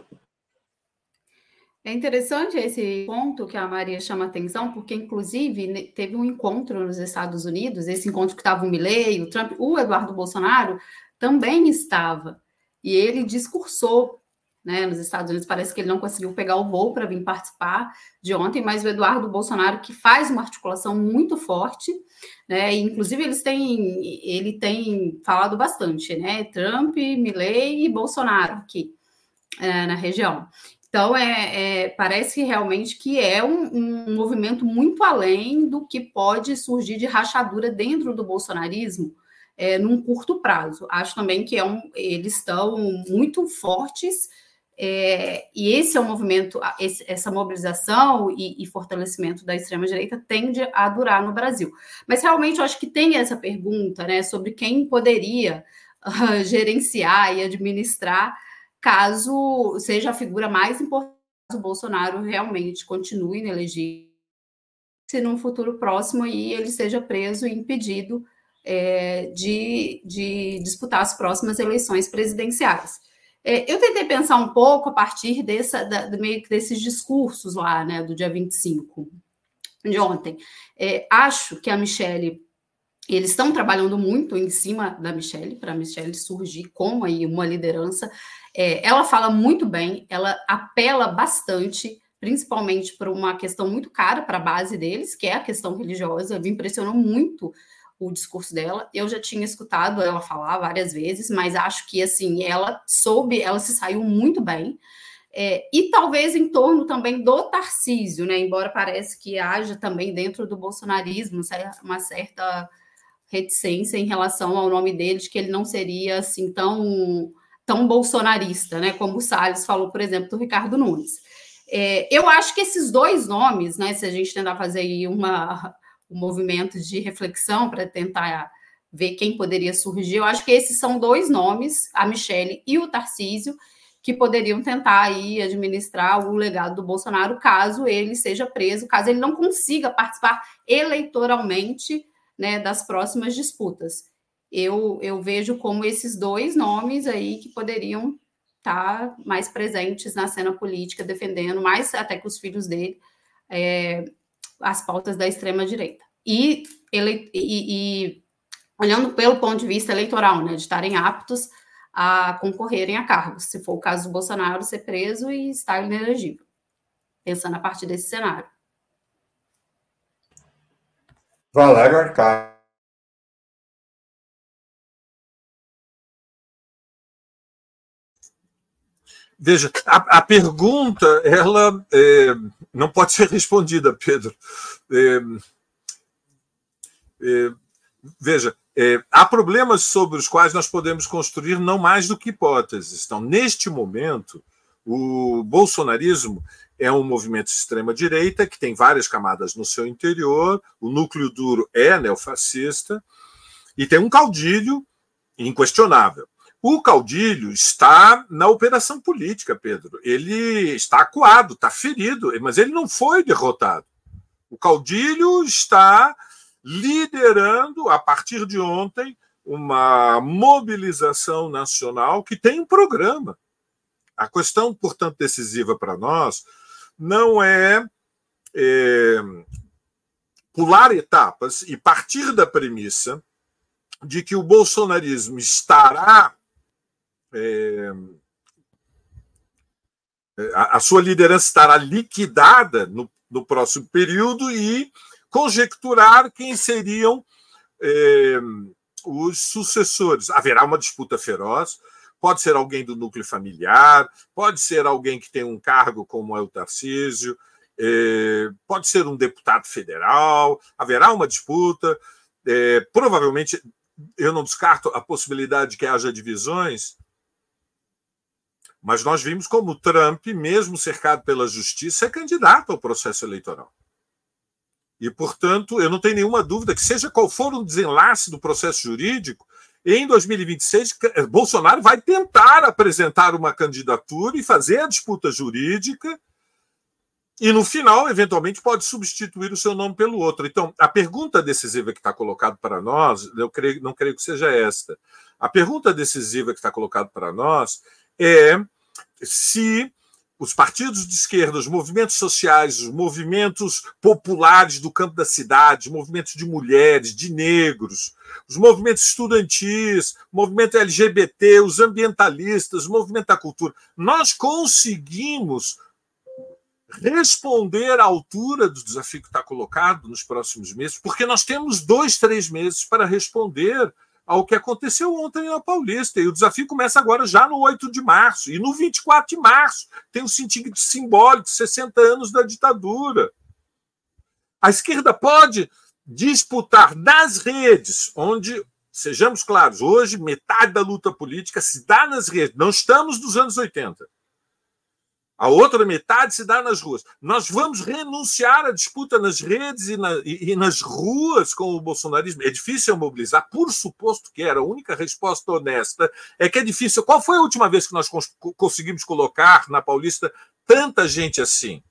[SPEAKER 1] É interessante esse ponto que a Maria chama atenção, porque, inclusive, teve um encontro nos Estados Unidos, esse encontro que estava o Milley, o Trump, o Eduardo Bolsonaro também estava, e ele discursou né, nos Estados Unidos. Parece que ele não conseguiu pegar o voo para vir participar de ontem, mas o Eduardo Bolsonaro, que faz uma articulação muito forte, né, inclusive eles têm, ele tem falado bastante, né, Trump, Milley e Bolsonaro aqui é, na região. Então, é, é, parece realmente que é um, um movimento muito além do que pode surgir de rachadura dentro do bolsonarismo, é, num curto prazo. Acho também que é um, eles estão muito fortes é, e esse é um movimento, esse, essa mobilização e, e, fortalecimento da extrema-direita tende a durar no Brasil. Mas realmente eu acho que tem essa pergunta né, sobre quem poderia uh, gerenciar e administrar caso seja a figura mais importante o Bolsonaro realmente continue inelegível, se num futuro próximo aí ele seja preso e impedido é, de, de disputar as próximas eleições presidenciais. É, eu tentei pensar um pouco a partir dessa, da, meio desses discursos lá, né, do dia 25 de ontem. É, acho que a Michelle, eles estão trabalhando muito em cima da Michelle, para a Michelle surgir como aí uma liderança. É, ela fala muito bem, ela apela bastante, principalmente para uma questão muito cara para a base deles, que é a questão religiosa. Me impressionou muito o discurso dela. Eu já tinha escutado ela falar várias vezes, mas acho que assim ela soube, ela se saiu muito bem. É, e talvez em torno também do Tarcísio, né? Embora pareça que haja também dentro do bolsonarismo uma certa reticência em relação ao nome dele, de que ele não seria assim tão, tão bolsonarista, né? Como o Salles falou, por exemplo, do Ricardo Nunes. É, eu acho que esses dois nomes, né? Se a gente tentar fazer aí uma um movimento de reflexão para tentar ver quem poderia surgir. Eu acho que esses são dois nomes, a Michelle e o Tarcísio, que poderiam tentar aí administrar o legado do Bolsonaro caso ele seja preso, caso ele não consiga participar eleitoralmente né, das próximas disputas. Eu, eu vejo como esses dois nomes aí que poderiam estar mais presentes na cena política, defendendo mais até que os filhos dele, é, as pautas da extrema-direita. E, ele, e, e, olhando pelo ponto de vista eleitoral, né, de estarem aptos a concorrerem a cargos, se for o caso do Bolsonaro ser preso e estar inelegível, pensando a partir desse cenário.
[SPEAKER 4] Valério Arcade.
[SPEAKER 6] Veja, a, a pergunta, ela é, não pode ser respondida, Pedro. É, é, veja, é, há problemas sobre os quais nós podemos construir não mais do que hipóteses. Então, neste momento, o bolsonarismo é um movimento extrema-direita que tem várias camadas no seu interior, o núcleo duro é neofascista, e tem um caudilho inquestionável. O caudilho está na operação política, Pedro. Ele está acuado, está ferido, mas ele não foi derrotado. O caudilho está liderando, a partir de ontem, uma mobilização nacional que tem um programa. A questão, portanto, decisiva para nós não é, é pular etapas e partir da premissa de que o bolsonarismo estará é, a, a, sua liderança estará liquidada no, no, próximo período e conjecturar quem seriam é, os sucessores. Haverá uma disputa feroz. Pode ser alguém do núcleo familiar, pode ser alguém que tem um cargo como é o Tarcísio, é, pode ser um deputado federal, haverá uma disputa. É, provavelmente, eu não descarto a possibilidade de que haja divisões mas nós vimos como Trump, mesmo cercado pela justiça, é candidato ao processo eleitoral. E, portanto, eu não tenho nenhuma dúvida que, seja qual for o desenlace do processo jurídico, em 2026, Bolsonaro vai tentar apresentar uma candidatura e fazer a disputa jurídica, e no final, eventualmente, pode substituir o seu nome pelo outro. Então, a pergunta decisiva que está colocada para nós, eu creio, não creio que seja esta. A pergunta decisiva que está colocada para nós é se os partidos de esquerda, os movimentos sociais, os movimentos populares do campo da cidade, movimentos de mulheres, de negros, os movimentos estudantis, movimento LGBT, os ambientalistas, o movimento da cultura, nós conseguimos responder à altura do desafio que está colocado nos próximos meses, porque nós temos dois, três meses para responder ao que aconteceu ontem na Paulista. E o desafio começa agora, já no 8 de março. E no 24 de março tem um sentido simbólico, 60 anos da ditadura. A esquerda pode disputar nas redes, onde, sejamos claros, hoje metade da luta política se dá nas redes. Não estamos nos anos 80. A outra metade se dá nas ruas. Nós vamos renunciar à disputa nas redes e, na, e, e, nas ruas com o bolsonarismo. É difícil mobilizar, por suposto que era. A única resposta honesta é que é difícil. Qual foi a última vez que nós cons conseguimos colocar na Paulista tanta gente assim?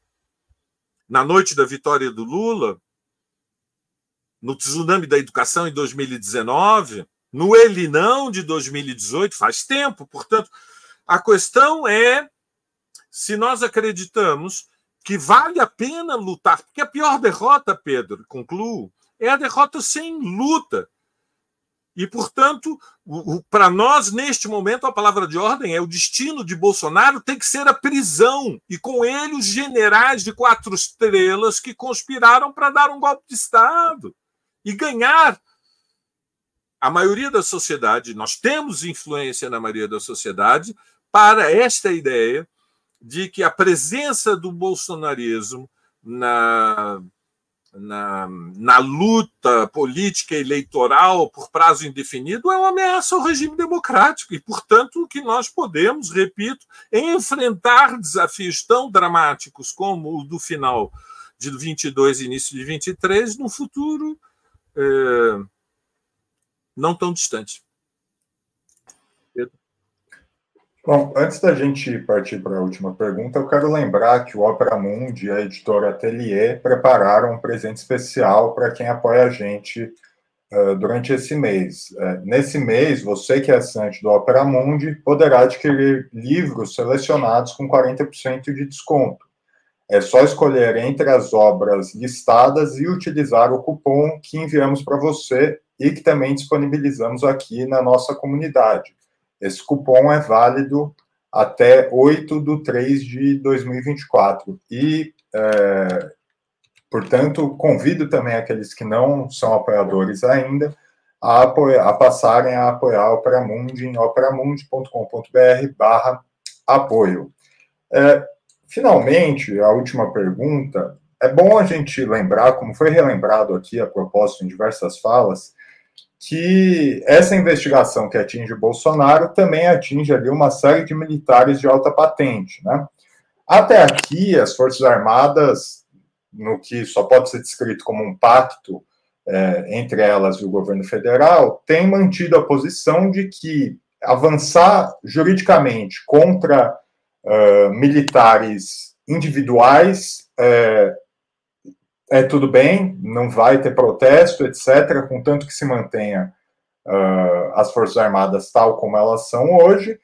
[SPEAKER 6] Na noite da vitória do Lula, no tsunami da educação em 2019, no Ele Não de 2018, faz tempo. Portanto, a questão é se nós acreditamos que vale a pena lutar, porque a pior derrota, Pedro, concluo, é a derrota sem luta. E, portanto, para nós, neste momento, a palavra de ordem é o destino de Bolsonaro tem que ser a prisão, e com ele os generais de quatro estrelas que conspiraram para dar um golpe de Estado e ganhar a maioria da sociedade. Nós temos influência na maioria da sociedade para esta ideia de que a presença do bolsonarismo na, na, na, luta política eleitoral por prazo indefinido é uma ameaça ao regime democrático e, portanto, o que nós podemos, repito, enfrentar desafios tão dramáticos como o do final de 22 e início de 23 no futuro é, não tão distante.
[SPEAKER 4] Bom, antes da gente partir para a última pergunta, eu quero lembrar que o Opera Mundi e a editora Atelier prepararam um presente especial para quem apoia a gente uh, durante esse mês. Uh, nesse mês, você que é assinante do Opera Mundi poderá adquirir livros selecionados com 40% de desconto. É só escolher entre as obras listadas e utilizar o cupom que enviamos para você e que também disponibilizamos aqui na nossa comunidade. Esse cupom é válido até 8 de 3 de 2024. E, é, portanto, convido também aqueles que não são apoiadores ainda a, apoiar, a passarem a apoiar o Operamundi em operamundi.com.br barra apoio. É, finalmente, a última pergunta. É bom a gente lembrar, como foi relembrado aqui a propósito em diversas falas, que essa investigação que atinge Bolsonaro também atinge ali uma série de militares de alta patente, né? Até aqui, as Forças Armadas, no que só pode ser descrito como um pacto é, entre elas e o governo federal, têm mantido a posição de que avançar juridicamente contra uh, militares individuais é, é tudo bem, não vai ter protesto, etc., contanto que se mantenha uh, as Forças Armadas tal como elas são hoje.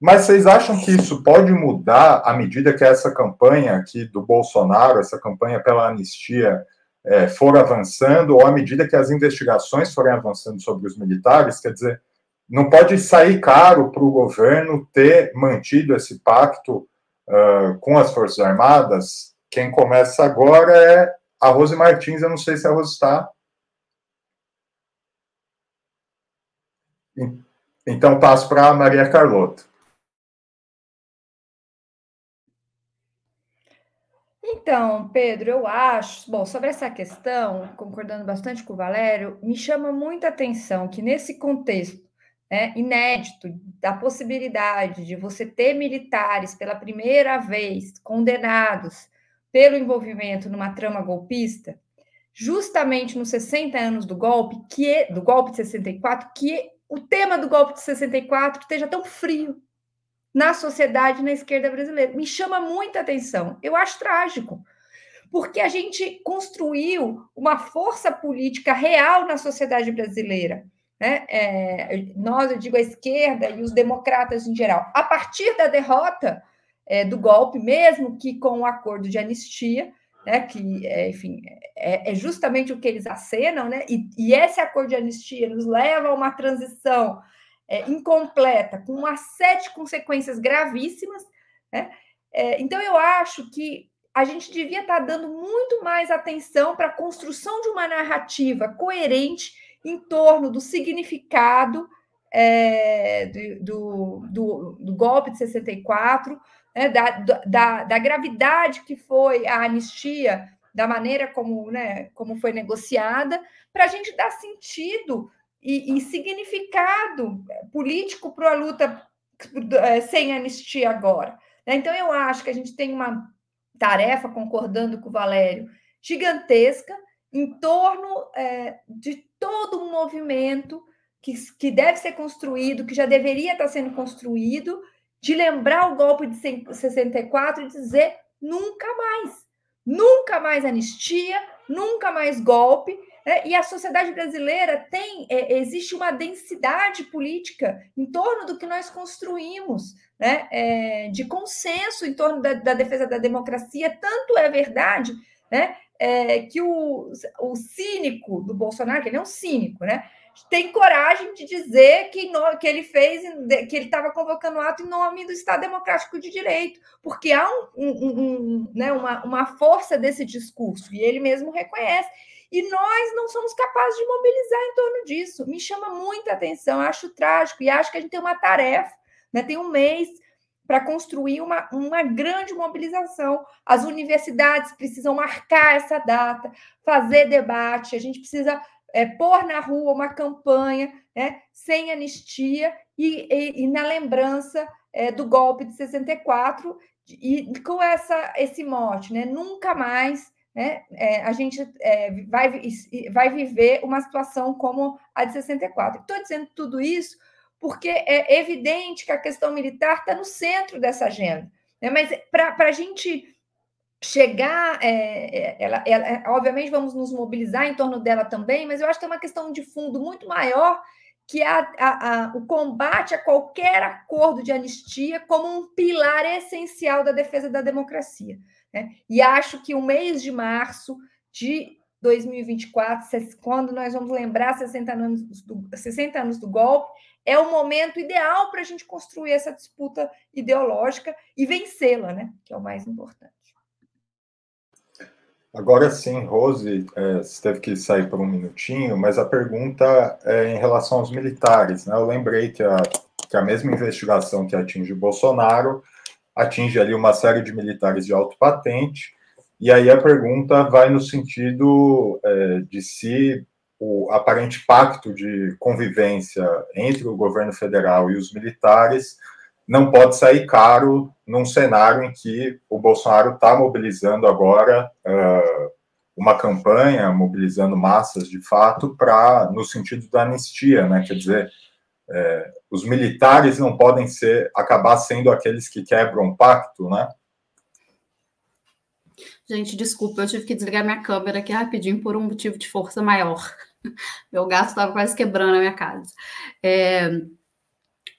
[SPEAKER 4] Mas vocês acham que isso pode mudar à medida que essa campanha aqui do Bolsonaro, essa campanha pela anistia, é, for avançando, ou à medida que as investigações forem avançando sobre os militares? Quer dizer, não pode sair caro para o governo ter mantido esse pacto uh, com as Forças Armadas? Quem começa agora é a Rose Martins. Eu não sei se a Rose está. Então, passo para a Maria Carlota.
[SPEAKER 5] Então, Pedro, eu acho, bom, sobre essa questão, concordando bastante com o Valério, me chama muita atenção que nesse contexto né, inédito da possibilidade de você ter militares pela primeira vez condenados pelo envolvimento numa trama golpista, justamente nos 60 anos do golpe, que é, do golpe de 64, que o tema do golpe de 64 esteja tão frio na sociedade na esquerda brasileira. Me chama muita atenção. Eu acho trágico, porque a gente construiu uma força política real na sociedade brasileira. Né? É, nós, eu digo a esquerda e os democratas em geral, a partir da derrota é, do golpe, mesmo que com o acordo de anistia, né, que, é, enfim, é, é, justamente o que eles acenam, né, e, e, esse acordo de anistia nos leva a uma transição é, incompleta, com uma de consequências gravíssimas, né, é, então eu acho que a gente devia estar dando muito mais atenção para a construção de uma narrativa coerente em torno do significado é, do, do, do, golpe de 64, né, da, da, da, gravidade que foi a anistia, da maneira como, né, como foi negociada, para a gente dar sentido e, e significado político para a luta é, sem anistia agora. Né. Então, eu acho que a gente tem uma tarefa, concordando com o Valério, gigantesca em torno é, de todo um movimento que, que deve ser construído, que já deveria estar sendo construído, de lembrar o golpe de 64 e dizer nunca mais, nunca mais anistia, nunca mais golpe. Né? E a sociedade brasileira tem, é, existe uma densidade política em torno do que nós construímos, né? É, de consenso em torno da, da, defesa da democracia. Tanto é verdade né? É, que o, o cínico do Bolsonaro, que ele é um cínico, né? Tem coragem de dizer que, no, que ele fez, que ele estava convocando ato em nome do Estado Democrático de Direito, porque há um, um, um, né, uma, uma força desse discurso, e ele mesmo reconhece. E nós não somos capazes de mobilizar em torno disso. Me chama muita atenção, acho trágico, e acho que a gente tem uma tarefa, né, tem um mês para construir uma, uma grande mobilização. As universidades precisam marcar essa data, fazer debate, a gente precisa é, pôr na rua uma campanha né, sem anistia e, e, e na lembrança é, do golpe de 64 e com essa, esse mote, né, nunca mais né, é, a gente é, vai, vai viver uma situação como a de 64. Estou dizendo tudo isso porque é evidente que a questão militar está no centro dessa agenda. Né, mas para a gente chegar, é, ela, ela, obviamente vamos nos mobilizar em torno dela também, mas eu acho que tem uma questão de fundo muito maior que é a, a, a, o combate a qualquer acordo de anistia como um pilar essencial da defesa da democracia. Né? E acho que o mês de março de 2024, quando nós vamos lembrar 60 anos do, 60 anos do golpe, é o momento ideal para a gente construir essa disputa ideológica e vencê-la, né? que é o mais importante.
[SPEAKER 4] Agora sim, Rose, é, você teve que sair por um minutinho, mas a pergunta é em relação aos militares. Né? Eu lembrei que a, que a mesma investigação que atinge Bolsonaro atinge ali uma série de militares de alto patente, e aí a pergunta vai no sentido é, de se o aparente pacto de convivência entre o governo federal e os militares não pode sair caro num cenário em que o Bolsonaro está mobilizando agora uh, uma campanha, mobilizando massas de fato, para no sentido da anistia, né? Quer dizer, é, os militares não podem ser acabar sendo aqueles que quebram o pacto, né?
[SPEAKER 1] Gente, desculpa, eu tive que desligar minha câmera aqui rapidinho por um motivo de força maior. Meu gato estava quase quebrando a minha casa. É,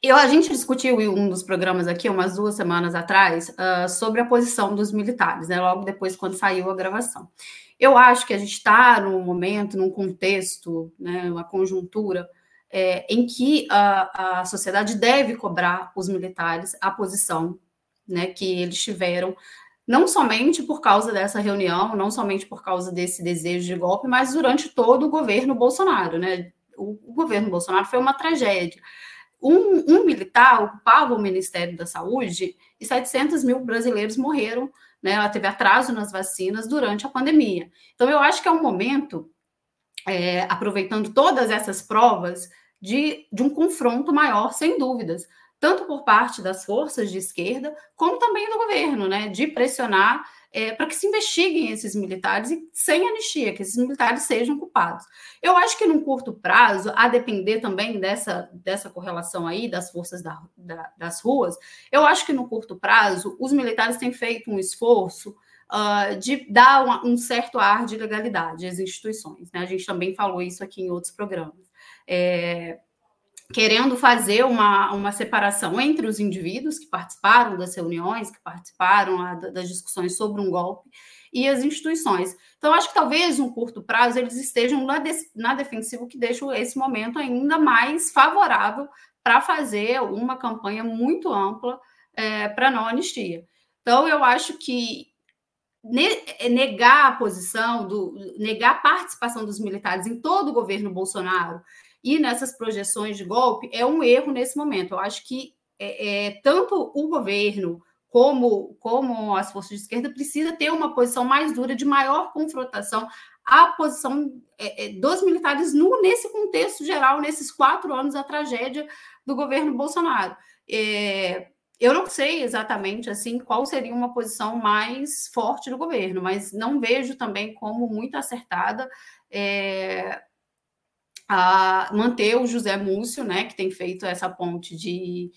[SPEAKER 1] eu, a gente discutiu em um dos programas aqui, umas duas semanas atrás, uh, sobre a posição dos militares, né, logo depois, quando saiu a gravação. Eu acho que a gente está num momento, num contexto, né, uma conjuntura, é, em que a, a sociedade deve cobrar os militares a posição né, que eles tiveram, não somente por causa dessa reunião, não somente por causa desse desejo de golpe, mas durante todo o governo Bolsonaro. Né? o, o governo Bolsonaro foi uma tragédia um, um, militar ocupava o Ministério da Saúde e 700 mil brasileiros morreram, né? Ela teve atraso nas vacinas durante a pandemia. Então, eu acho que é um momento, é, aproveitando todas essas provas, de, de um confronto maior, sem dúvidas, tanto por parte das forças de esquerda, como também do governo, né? De pressionar é, para que se investiguem esses militares e sem anistia, que esses militares sejam culpados. Eu acho que num curto prazo, a depender também dessa, dessa correlação aí das forças da, da, das ruas, eu acho que no curto prazo os militares têm feito um esforço uh, de dar uma, um certo ar de legalidade às instituições. Né? A gente também falou isso aqui em outros programas. É, querendo fazer uma, uma separação entre os indivíduos que participaram das reuniões, que participaram lá das discussões sobre um golpe, e as instituições. Então, acho que talvez, no curto prazo, eles estejam na, de, na defensiva, que deixa esse momento ainda mais favorável para fazer uma campanha muito ampla é, para não anistia. Então, eu acho que negar a posição, do, negar a participação dos militares em todo o governo Bolsonaro e nessas projeções de golpe é um erro nesse momento. Eu acho que é, é, tanto o governo como, como as forças de esquerda precisa ter uma posição mais dura, de maior confrontação à posição é, é dos militares no, nesse contexto geral, nesses quatro anos, a tragédia do governo Bolsonaro. É, eu não sei exatamente assim qual seria uma posição mais forte do governo, mas não vejo também como muito acertada é, a manter o José Múcio, né, que tem feito essa ponte de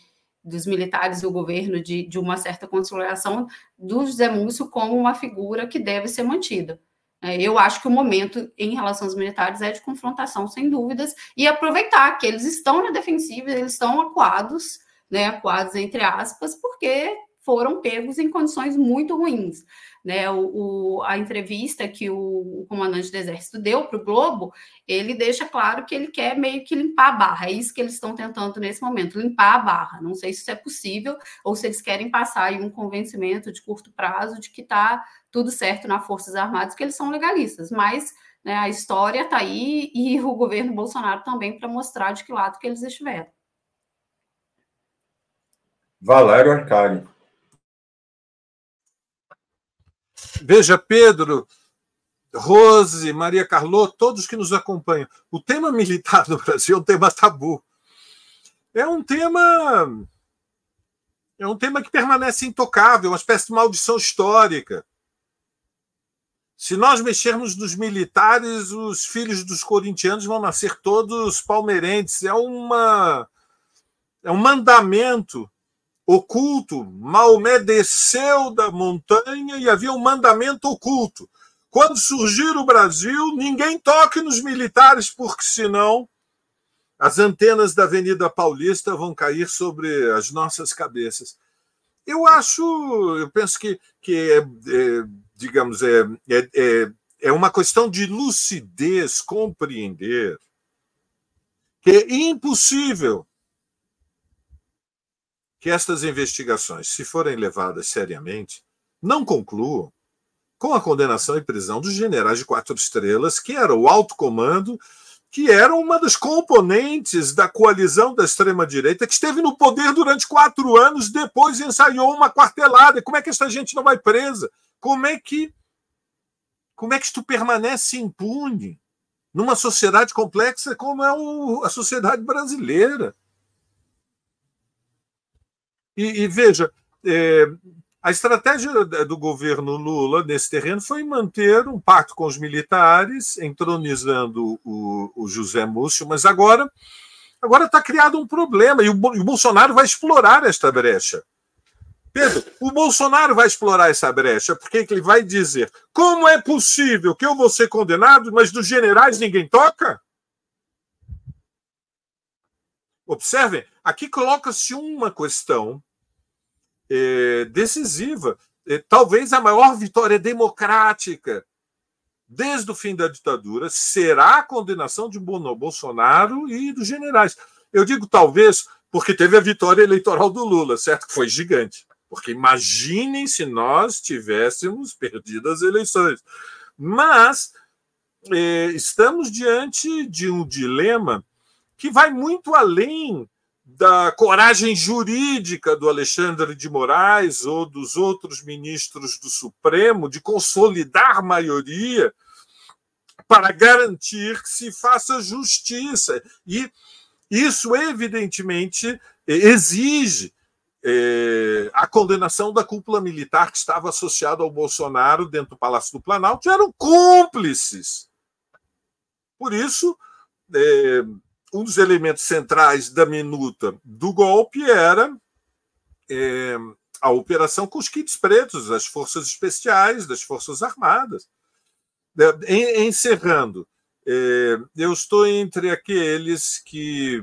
[SPEAKER 1] dos militares e o governo de, de uma certa consolidação do José Múcio como uma figura que deve ser mantida. É, eu acho que o momento em relação aos militares é de confrontação, sem dúvidas, e aproveitar que eles estão na defensiva, eles estão acuados, né, acuados entre aspas, porque foram pegos em condições muito ruins. Né, o, o, a entrevista que o, o, comandante do Exército deu para o Globo, ele deixa claro que ele quer meio que limpar a barra. É isso que eles estão tentando nesse momento, limpar a barra. Não sei se isso é possível ou se eles querem passar aí um convencimento de curto prazo de que está tudo certo nas Forças Armadas, que eles são legalistas. Mas né, a história está aí e o governo Bolsonaro também para mostrar de que lado que eles estiveram.
[SPEAKER 4] Valério Arcari.
[SPEAKER 6] Veja, Pedro, Rose, Maria Carlot, todos que nos acompanham. O tema militar no Brasil é um tema tabu. É um tema. É um tema que permanece intocável, uma espécie de maldição histórica. Se nós mexermos nos militares, os filhos dos corintianos vão nascer todos palmeirenses. É uma é um mandamento oculto. Maomé desceu da montanha e havia um mandamento oculto. Quando surgir o Brasil, ninguém toque nos militares, porque senão as antenas da Avenida Paulista vão cair sobre as nossas cabeças. Eu acho, eu penso que, que é, é, digamos, é, é, é, é uma questão de lucidez compreender que é impossível que estas investigações, se forem levadas seriamente, não concluam com a condenação e prisão dos generais de quatro estrelas, que era o alto comando, que era uma das componentes da coalizão da extrema-direita, que esteve no poder durante quatro anos, depois ensaiou uma quartelada. Como é que essa gente não vai presa? Como é que como é que isto permanece impune numa sociedade complexa como é a sociedade brasileira? E, e veja, é, a estratégia do governo Lula nesse terreno foi manter um pacto com os militares, entronizando o, o José Múcio, mas agora agora está criado um problema e o, o Bolsonaro vai explorar esta brecha. Pedro, o Bolsonaro vai explorar essa brecha, porque ele vai dizer: como é possível que eu vou ser condenado, mas dos generais ninguém toca? Observem, aqui coloca-se uma questão é, decisiva, é, talvez a maior vitória democrática desde o fim da ditadura será a condenação de Bolsonaro e dos generais. Eu digo talvez porque teve a vitória eleitoral do Lula, certo? Que foi gigante. Porque imaginem se nós tivéssemos perdido as eleições. Mas é, estamos diante de um dilema que vai muito além da coragem jurídica do Alexandre de Moraes ou dos outros ministros do Supremo de consolidar maioria para garantir que se faça justiça. E isso, evidentemente, exige é, a condenação da cúpula militar que estava associada ao Bolsonaro dentro do Palácio do Planalto, eram cúmplices. Por isso, é, um dos elementos centrais da minuta do golpe era é, a operação com os kits pretos, das forças especiais, das forças armadas. É, encerrando, é, eu estou entre aqueles que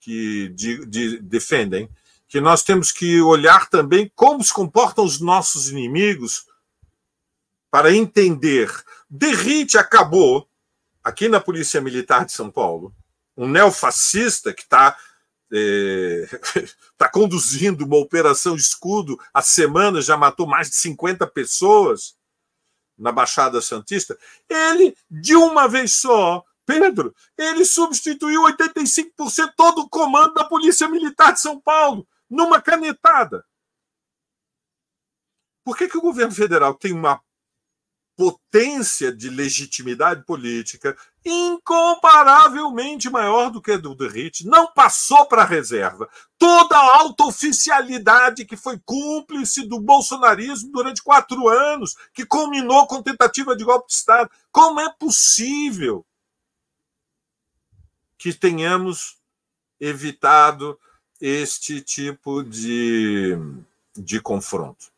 [SPEAKER 6] que de, de, defendem que nós temos que olhar também como se comportam os nossos inimigos para entender. Derrite acabou aqui na Polícia Militar de São Paulo, um neofascista que está é, tá conduzindo uma operação escudo há semanas, já matou mais de 50 pessoas na Baixada Santista. Ele, de uma vez só, Pedro, ele substituiu 85% todo o comando da Polícia Militar de São Paulo, numa canetada. Por que, que o governo federal tem uma potência de legitimidade política incomparavelmente maior do que a do Derrite, não passou para a reserva. Toda a alta oficialidade que foi cúmplice do bolsonarismo durante quatro anos, que culminou com tentativa de golpe de Estado. Como é possível que tenhamos evitado este tipo de, de confronto?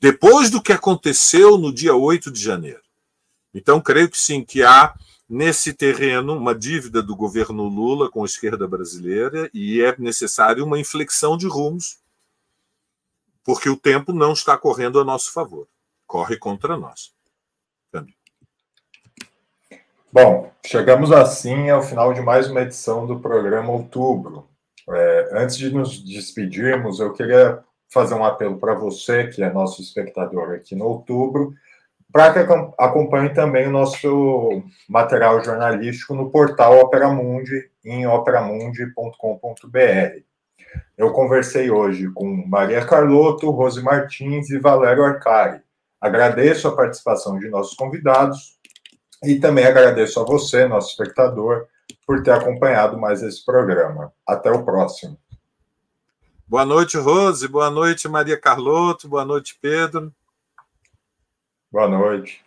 [SPEAKER 6] Depois do que aconteceu no dia 8 de janeiro. Então, creio que sim, que há nesse terreno uma dívida do governo Lula com a esquerda brasileira e é necessário uma inflexão de rumos, porque o tempo não está correndo a nosso favor, corre contra nós.
[SPEAKER 4] Bom, chegamos assim ao final de mais uma edição do programa Outubro. É, antes de nos despedirmos, eu queria fazer um apelo para você, que é nosso espectador aqui no outubro, para que acompanhe também o nosso material jornalístico no portal Opera Mundi, em operamundi.com.br. Eu conversei hoje com Maria Carlotto, Rose Martins e Valério Arcari. Agradeço a participação de nossos convidados e também agradeço a você, nosso espectador, por ter acompanhado mais esse programa. Até o próximo.
[SPEAKER 6] Boa noite, Rose. Boa noite, Maria Carlotto. Boa noite, Pedro.
[SPEAKER 4] Boa noite.